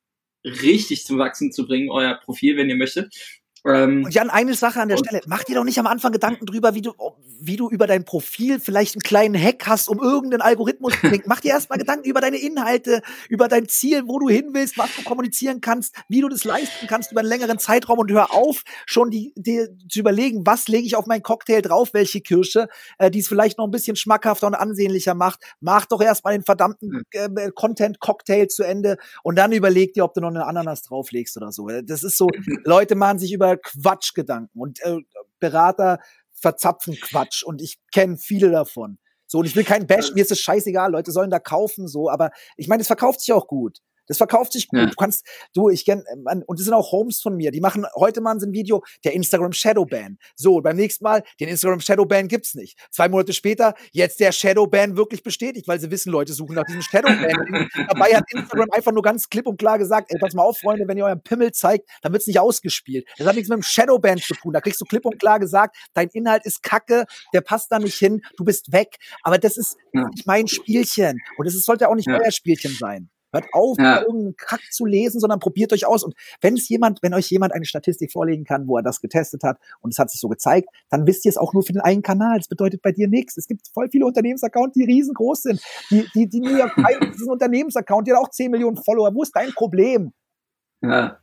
richtig zum Wachsen zu bringen, euer Profil, wenn ihr möchtet. Ähm, Jan, eine Sache an der Stelle. Mach dir doch nicht am Anfang Gedanken drüber, wie du, wie du über dein Profil vielleicht einen kleinen Hack hast, um irgendeinen Algorithmus zu denken. Mach dir erstmal Gedanken über deine Inhalte, über dein Ziel, wo du hin willst, was du kommunizieren kannst, wie du das leisten kannst über einen längeren Zeitraum und hör auf, schon die, die zu überlegen, was lege ich auf meinen Cocktail drauf, welche Kirsche, äh, die es vielleicht noch ein bisschen schmackhafter und ansehnlicher macht. Mach doch erstmal den verdammten hm. äh, Content-Cocktail zu Ende und dann überleg dir, ob du noch eine Ananas drauflegst oder so. Das ist so, Leute machen sich über Quatschgedanken und äh, Berater verzapfen Quatsch und ich kenne viele davon. So, und ich will keinen Bash, mir ist es scheißegal, Leute sollen da kaufen, so, aber ich meine, es verkauft sich auch gut. Das verkauft sich gut. Ja. Du kannst, du, ich kenn, und das sind auch Homes von mir, die machen heute mal ein Video, der Instagram Shadowban. So, beim nächsten Mal, den Instagram Shadowban gibt's nicht. Zwei Monate später, jetzt der Shadowban wirklich bestätigt, weil sie wissen, Leute suchen nach diesem Shadowban. Dabei hat Instagram einfach nur ganz klipp und klar gesagt, ey, pass mal auf, Freunde, wenn ihr euren Pimmel zeigt, dann wird's nicht ausgespielt. Das hat nichts mit dem Shadowban zu tun. Da kriegst du klipp und klar gesagt, dein Inhalt ist kacke, der passt da nicht hin, du bist weg. Aber das ist nicht mein Spielchen. Und das sollte auch nicht ja. euer Spielchen sein. Hört auf, ja. irgendeinen Kack zu lesen, sondern probiert euch aus. Und wenn es jemand, wenn euch jemand eine Statistik vorlegen kann, wo er das getestet hat und es hat sich so gezeigt, dann wisst ihr es auch nur für den einen Kanal. Das bedeutet bei dir nichts. Es gibt voll viele Unternehmensaccounts, die riesengroß sind. Die, die, die New York Times ist ein Unternehmensaccount, die hat auch 10 Millionen Follower. Wo ist dein Problem? Ja.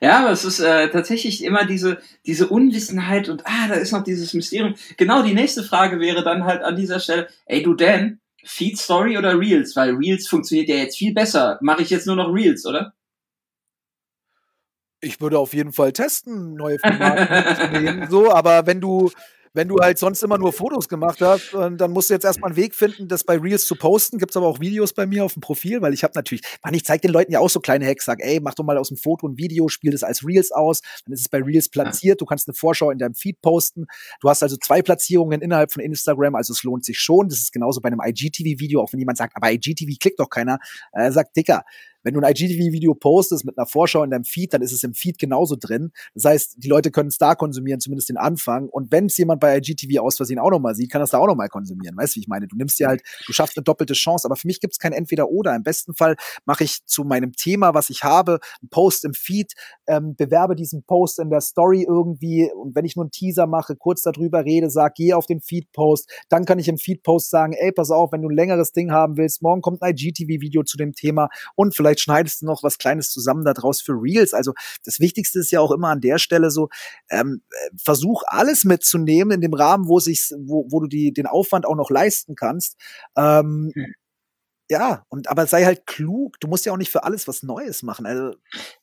Ja, aber es ist äh, tatsächlich immer diese, diese Unwissenheit und ah, da ist noch dieses Mysterium. Genau, die nächste Frage wäre dann halt an dieser Stelle, ey du Dan, Feed Story oder Reels? Weil Reels funktioniert ja jetzt viel besser. Mache ich jetzt nur noch Reels, oder? Ich würde auf jeden Fall testen, neue Formate nehmen, so, aber wenn du, wenn du halt sonst immer nur Fotos gemacht hast, dann musst du jetzt erstmal einen Weg finden, das bei Reels zu posten. Gibt es aber auch Videos bei mir auf dem Profil, weil ich habe natürlich, man, ich zeige den Leuten ja auch so kleine Hacks, sag, ey, mach doch mal aus dem Foto ein Video, spiel das als Reels aus, dann ist es bei Reels platziert, du kannst eine Vorschau in deinem Feed posten. Du hast also zwei Platzierungen innerhalb von Instagram, also es lohnt sich schon. Das ist genauso bei einem IGTV-Video, auch wenn jemand sagt, aber IGTV klickt doch keiner, äh, sagt, Dicker, wenn du ein IGTV-Video postest mit einer Vorschau in deinem Feed, dann ist es im Feed genauso drin. Das heißt, die Leute können es da konsumieren, zumindest den Anfang. Und wenn es jemand bei IGTV aus Versehen auch nochmal sieht, kann das da auch nochmal konsumieren. Weißt du, wie ich meine? Du nimmst dir halt, du schaffst eine doppelte Chance. Aber für mich gibt es kein Entweder-Oder. Im besten Fall mache ich zu meinem Thema, was ich habe, einen Post im Feed, ähm, bewerbe diesen Post in der Story irgendwie. Und wenn ich nur einen Teaser mache, kurz darüber rede, sag, geh auf den Feed-Post, dann kann ich im Feed-Post sagen, ey, pass auf, wenn du ein längeres Ding haben willst, morgen kommt ein IGTV-Video zu dem Thema und vielleicht schneidest du noch was was Kleines zusammen daraus für Reels. Also das Wichtigste ist ja auch immer an der Stelle so, ähm, versuch alles mitzunehmen in dem Rahmen, wo sich, wo, wo du die, den Aufwand auch noch leisten kannst. Ähm, hm. Ja, und aber sei halt klug. Du musst ja auch nicht für alles was Neues machen. Also,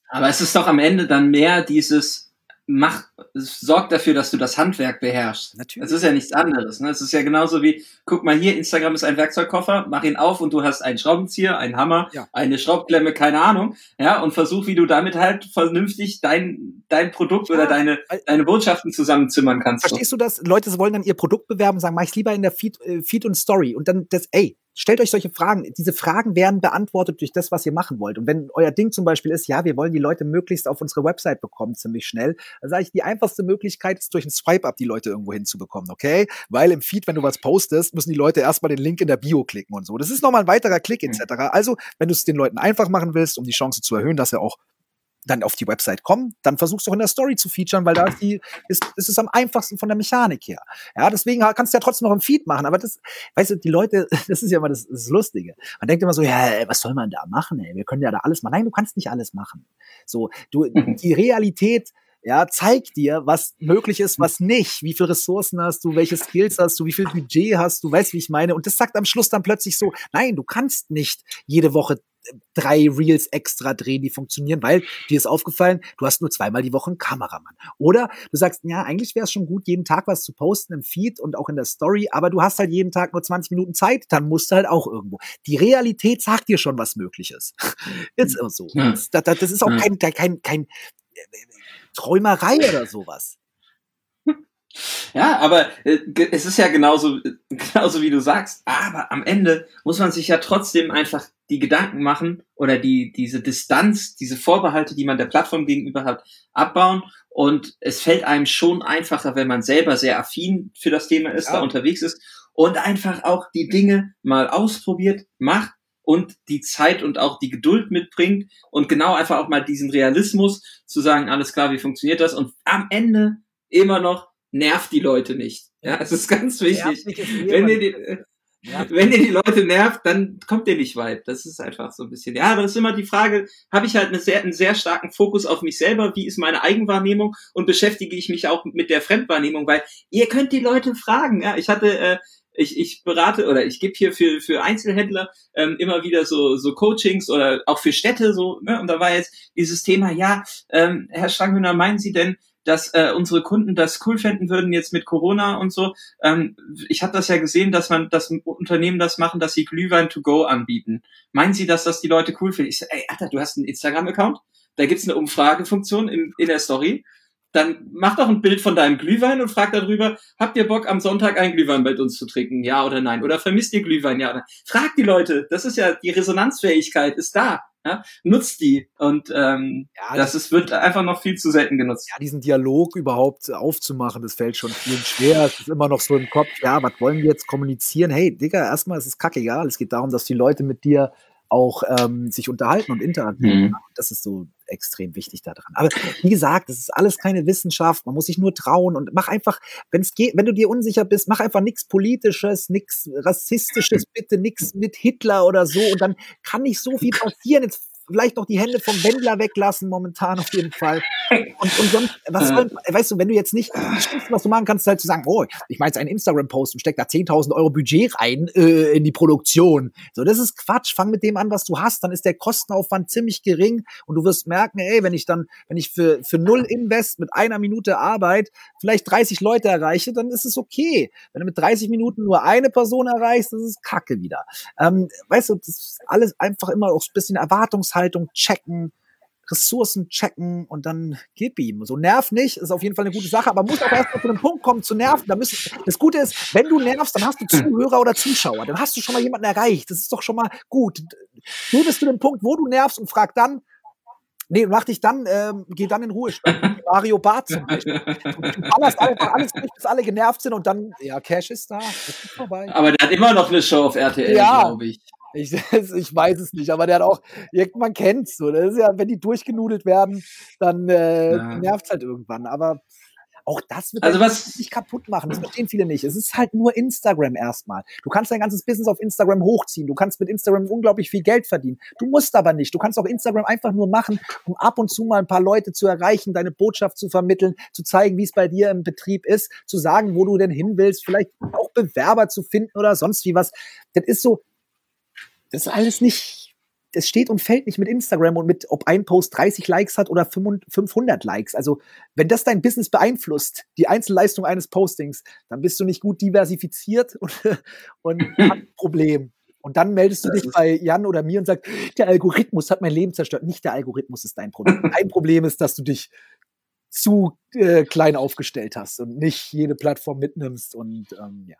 aber es ist doch am Ende dann mehr dieses, mach, sorg dafür, dass du das Handwerk beherrschst. Natürlich. Es ist ja nichts anderes. Ne? Es ist ja genauso wie, guck mal hier, Instagram ist ein Werkzeugkoffer, mach ihn auf und du hast einen Schraubenzieher, einen Hammer, ja. eine Schraubklemme, keine Ahnung, ja, und versuch, wie du damit halt vernünftig dein, dein Produkt ja. oder deine, deine Botschaften zusammenzimmern kannst. Verstehst du das? Leute wollen dann ihr Produkt bewerben und sagen, mach ich lieber in der Feed, äh, Feed und Story und dann das, ey, stellt euch solche Fragen. Diese Fragen werden beantwortet durch das, was ihr machen wollt. Und wenn euer Ding zum Beispiel ist, ja, wir wollen die Leute möglichst auf unsere Website bekommen, ziemlich schnell, dann sage ich, die einfachste Möglichkeit ist durch ein Swipe-Up die Leute irgendwo hinzubekommen, okay? Weil im Feed, wenn du was postest, müssen die Leute erstmal den Link in der Bio klicken und so. Das ist nochmal ein weiterer Klick etc. Also, wenn du es den Leuten einfach machen willst, um die Chance zu erhöhen, dass er auch dann auf die Website kommen, dann versuchst du auch in der Story zu featuren, weil da ist die, ist, ist es am einfachsten von der Mechanik her. Ja, deswegen kannst du ja trotzdem noch im Feed machen, aber das, weißt du, die Leute, das ist ja immer das, das Lustige. Man denkt immer so, ja, ey, was soll man da machen, ey? Wir können ja da alles machen. Nein, du kannst nicht alles machen. So, du, mhm. die Realität, ja, zeigt dir, was möglich ist, was nicht, wie viele Ressourcen hast du, welche Skills hast du, wie viel Budget hast du, weißt, wie ich meine. Und das sagt am Schluss dann plötzlich so, nein, du kannst nicht jede Woche drei Reels extra drehen, die funktionieren, weil dir ist aufgefallen, du hast nur zweimal die Woche einen Kameramann. Oder du sagst, ja, eigentlich wäre es schon gut, jeden Tag was zu posten im Feed und auch in der Story, aber du hast halt jeden Tag nur 20 Minuten Zeit, dann musst du halt auch irgendwo. Die Realität sagt dir schon, was möglich ist. ist immer so. Das, das, das ist auch kein, kein, kein äh, Träumerei oder sowas. Ja, aber äh, es ist ja genauso, genauso wie du sagst. Aber am Ende muss man sich ja trotzdem einfach die Gedanken machen oder die, diese Distanz, diese Vorbehalte, die man der Plattform gegenüber hat, abbauen. Und es fällt einem schon einfacher, wenn man selber sehr affin für das Thema ist, ja. da unterwegs ist und einfach auch die Dinge mal ausprobiert, macht und die Zeit und auch die Geduld mitbringt und genau einfach auch mal diesen Realismus zu sagen, alles klar, wie funktioniert das? Und am Ende immer noch nervt die Leute nicht. Ja, es ist ganz wichtig. Wenn ihr die, ja. Wenn ihr die Leute nervt, dann kommt ihr nicht weit. Das ist einfach so ein bisschen. Ja, aber das ist immer die Frage, habe ich halt eine sehr, einen sehr starken Fokus auf mich selber? Wie ist meine Eigenwahrnehmung? Und beschäftige ich mich auch mit der Fremdwahrnehmung? Weil ihr könnt die Leute fragen. Ja, ich hatte, äh, ich, ich berate oder ich gebe hier für, für Einzelhändler ähm, immer wieder so, so Coachings oder auch für Städte so. Ne? Und da war jetzt dieses Thema, ja, ähm, Herr Stranghühner, meinen Sie denn, dass äh, unsere Kunden das cool fänden würden jetzt mit Corona und so. Ähm, ich habe das ja gesehen, dass man, dass Unternehmen das machen, dass sie Glühwein to go anbieten. Meinen Sie, dass das die Leute cool finden? Ich so, ey, Alter, du hast einen Instagram-Account, da gibt's eine Umfragefunktion in, in der Story. Dann mach doch ein Bild von deinem Glühwein und frag darüber, habt ihr Bock am Sonntag einen Glühwein bei uns zu trinken? Ja oder nein? Oder vermisst ihr Glühwein? Ja oder nein? Frag die Leute. Das ist ja, die Resonanzfähigkeit ist da. Ja, nutzt die und ähm, ja, das, ist, wird einfach noch viel zu selten genutzt. Ja, diesen Dialog überhaupt aufzumachen, das fällt schon vielen schwer. Es ist immer noch so im Kopf, ja, was wollen wir jetzt kommunizieren? Hey, Digga, erstmal ist es kackegal. Es geht darum, dass die Leute mit dir auch ähm, sich unterhalten und interagieren. Mhm. Das ist so extrem wichtig daran. Aber wie gesagt, das ist alles keine Wissenschaft. Man muss sich nur trauen und mach einfach, wenn es geht, wenn du dir unsicher bist, mach einfach nichts Politisches, nichts Rassistisches, bitte nichts mit Hitler oder so. Und dann kann nicht so viel passieren. Jetzt vielleicht noch die Hände vom Wendler weglassen, momentan auf jeden Fall. Und, und sonst, was soll, weißt du, wenn du jetzt nicht, was du machen kannst, halt zu sagen, oh, ich mache jetzt einen Instagram-Post und steck da 10.000 Euro Budget rein äh, in die Produktion. So, das ist Quatsch. Fang mit dem an, was du hast, dann ist der Kostenaufwand ziemlich gering und du wirst merken, ey, wenn ich dann, wenn ich für, für null Invest mit einer Minute Arbeit vielleicht 30 Leute erreiche, dann ist es okay. Wenn du mit 30 Minuten nur eine Person erreichst, das ist Kacke wieder. Ähm, weißt du, das ist alles einfach immer auch ein bisschen Erwartungshaltung Erwartungshaltung checken, Ressourcen checken und dann gib ihm. So nerv nicht, ist auf jeden Fall eine gute Sache, aber muss auch erst mal zu einem Punkt kommen zu nerven. Da müssen, das Gute ist, wenn du nervst, dann hast du Zuhörer oder Zuschauer. Dann hast du schon mal jemanden erreicht. Das ist doch schon mal gut. Du bist zu dem Punkt, wo du nervst und frag dann, Nee, mach dich dann, ähm, geh dann in Ruhestand. Mario Barth zum Beispiel. Du ballerst einfach alles durch, bis alle genervt sind und dann, ja, Cash ist da, ist vorbei. Aber der hat immer noch eine Show auf RTL, ja, glaube ich. Ich, ich weiß es nicht, aber der hat auch, man kennt's so. Das ist ja, wenn die durchgenudelt werden, dann äh, ja. nervt's halt irgendwann. Aber auch das wird also was nicht kaputt machen. Das verstehen viele nicht. Es ist halt nur Instagram erstmal. Du kannst dein ganzes Business auf Instagram hochziehen. Du kannst mit Instagram unglaublich viel Geld verdienen. Du musst aber nicht. Du kannst auch Instagram einfach nur machen, um ab und zu mal ein paar Leute zu erreichen, deine Botschaft zu vermitteln, zu zeigen, wie es bei dir im Betrieb ist, zu sagen, wo du denn hin willst, vielleicht auch Bewerber zu finden oder sonst wie was. Das ist so, das ist alles nicht, das steht und fällt nicht mit Instagram und mit, ob ein Post 30 Likes hat oder 500 Likes. Also, wenn das dein Business beeinflusst, die Einzelleistung eines Postings, dann bist du nicht gut diversifiziert und, und hast ein Problem. Und dann meldest du dich bei Jan oder mir und sagst, der Algorithmus hat mein Leben zerstört. Nicht der Algorithmus ist dein Problem. Dein Problem ist, dass du dich zu äh, klein aufgestellt hast und nicht jede Plattform mitnimmst und ähm, ja.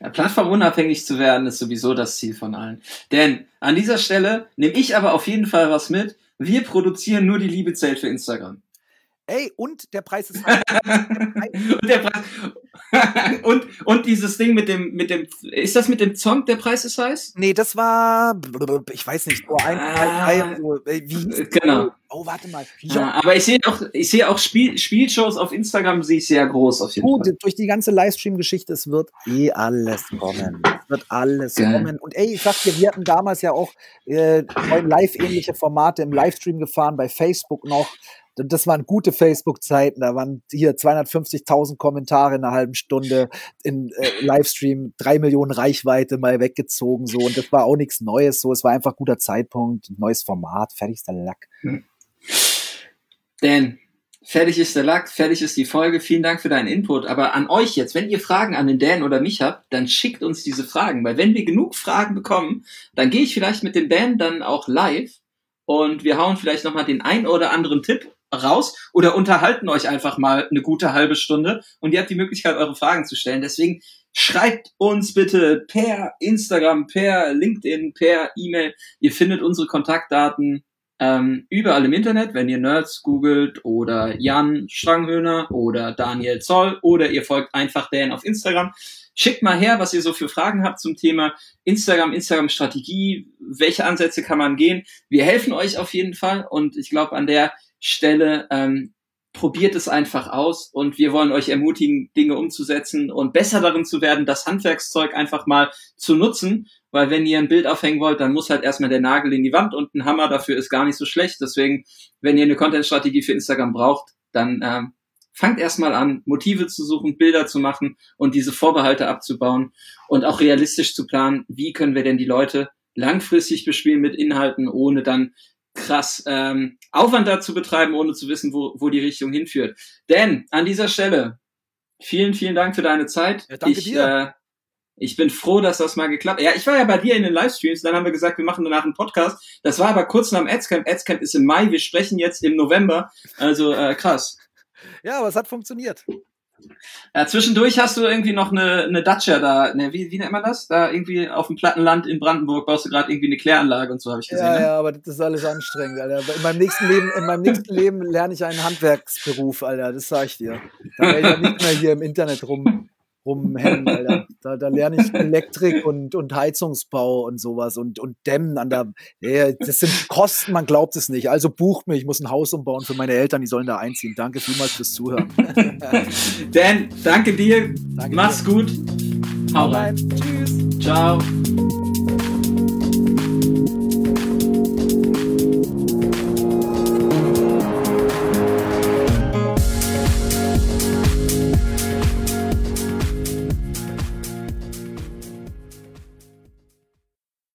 Ja, plattformunabhängig zu werden, ist sowieso das Ziel von allen. Denn an dieser Stelle nehme ich aber auf jeden Fall was mit. Wir produzieren nur die Liebe zählt für Instagram. Ey, und der Preis ist. und, der Preis, und, und dieses Ding mit dem, mit dem, ist das mit dem Song, der Preis ist heiß? Nee, das war, ich weiß nicht, oh, ein, ah, ein, so, wie Genau. Oh, warte mal. Ja, aber ich sehe auch, ich sehe auch Spiel, Spielshows auf Instagram, sehe ich sehr groß auf jeden Gut, Fall. durch die ganze Livestream-Geschichte, es wird eh alles kommen. Es wird alles Geil. kommen. Und ey, ich sag dir, wir hatten damals ja auch äh, live-ähnliche Formate im Livestream gefahren, bei Facebook noch das waren gute Facebook-Zeiten, da waren hier 250.000 Kommentare in einer halben Stunde, in äh, Livestream drei Millionen Reichweite mal weggezogen, so, und das war auch nichts Neues, so, es war einfach guter Zeitpunkt, neues Format, fertig ist der Lack. Hm. Dan, fertig ist der Lack, fertig ist die Folge, vielen Dank für deinen Input, aber an euch jetzt, wenn ihr Fragen an den Dan oder mich habt, dann schickt uns diese Fragen, weil wenn wir genug Fragen bekommen, dann gehe ich vielleicht mit dem Dan dann auch live. Und wir hauen vielleicht nochmal den ein oder anderen Tipp raus oder unterhalten euch einfach mal eine gute halbe Stunde und ihr habt die Möglichkeit, eure Fragen zu stellen. Deswegen schreibt uns bitte per Instagram, per LinkedIn, per E-Mail. Ihr findet unsere Kontaktdaten ähm, überall im Internet, wenn ihr Nerds googelt oder Jan Stranghöhner oder Daniel Zoll oder ihr folgt einfach Dan auf Instagram. Schickt mal her, was ihr so für Fragen habt zum Thema Instagram, Instagram-Strategie, welche Ansätze kann man gehen. Wir helfen euch auf jeden Fall und ich glaube, an der Stelle, ähm, probiert es einfach aus und wir wollen euch ermutigen, Dinge umzusetzen und besser darin zu werden, das Handwerkszeug einfach mal zu nutzen, weil wenn ihr ein Bild aufhängen wollt, dann muss halt erstmal der Nagel in die Wand und ein Hammer dafür ist gar nicht so schlecht. Deswegen, wenn ihr eine Content-Strategie für Instagram braucht, dann ähm, fangt erstmal an, Motive zu suchen, Bilder zu machen und diese Vorbehalte abzubauen und auch realistisch zu planen, wie können wir denn die Leute langfristig bespielen mit Inhalten, ohne dann krass ähm, Aufwand dazu betreiben, ohne zu wissen, wo, wo die Richtung hinführt. Denn an dieser Stelle, vielen, vielen Dank für deine Zeit. Ja, danke ich, dir. Äh, ich bin froh, dass das mal geklappt hat. Ja, ich war ja bei dir in den Livestreams, dann haben wir gesagt, wir machen danach einen Podcast. Das war aber kurz nach dem Adscamp. Adscamp ist im Mai, wir sprechen jetzt im November. Also äh, krass. Ja, aber es hat funktioniert. Ja, zwischendurch hast du irgendwie noch eine, eine Dacia da, ne, wie, wie nennt man das? Da irgendwie auf dem Plattenland in Brandenburg baust du gerade irgendwie eine Kläranlage und so, habe ich gesehen. Ja, ne? ja, aber das ist alles anstrengend, Alter. In meinem nächsten Leben, in meinem nächsten Leben lerne ich einen Handwerksberuf, Alter, das sag ich dir. Da werde ich ja nicht mehr hier im Internet rum, rumhängen, Alter. Da, da lerne ich Elektrik und, und Heizungsbau und sowas und, und Dämmen an der. Ja, das sind Kosten, man glaubt es nicht. Also bucht mich, ich muss ein Haus umbauen für meine Eltern, die sollen da einziehen. Danke vielmals fürs Zuhören. Dan, danke dir. Danke Mach's dir. gut. Hau rein. Tschüss. Ciao.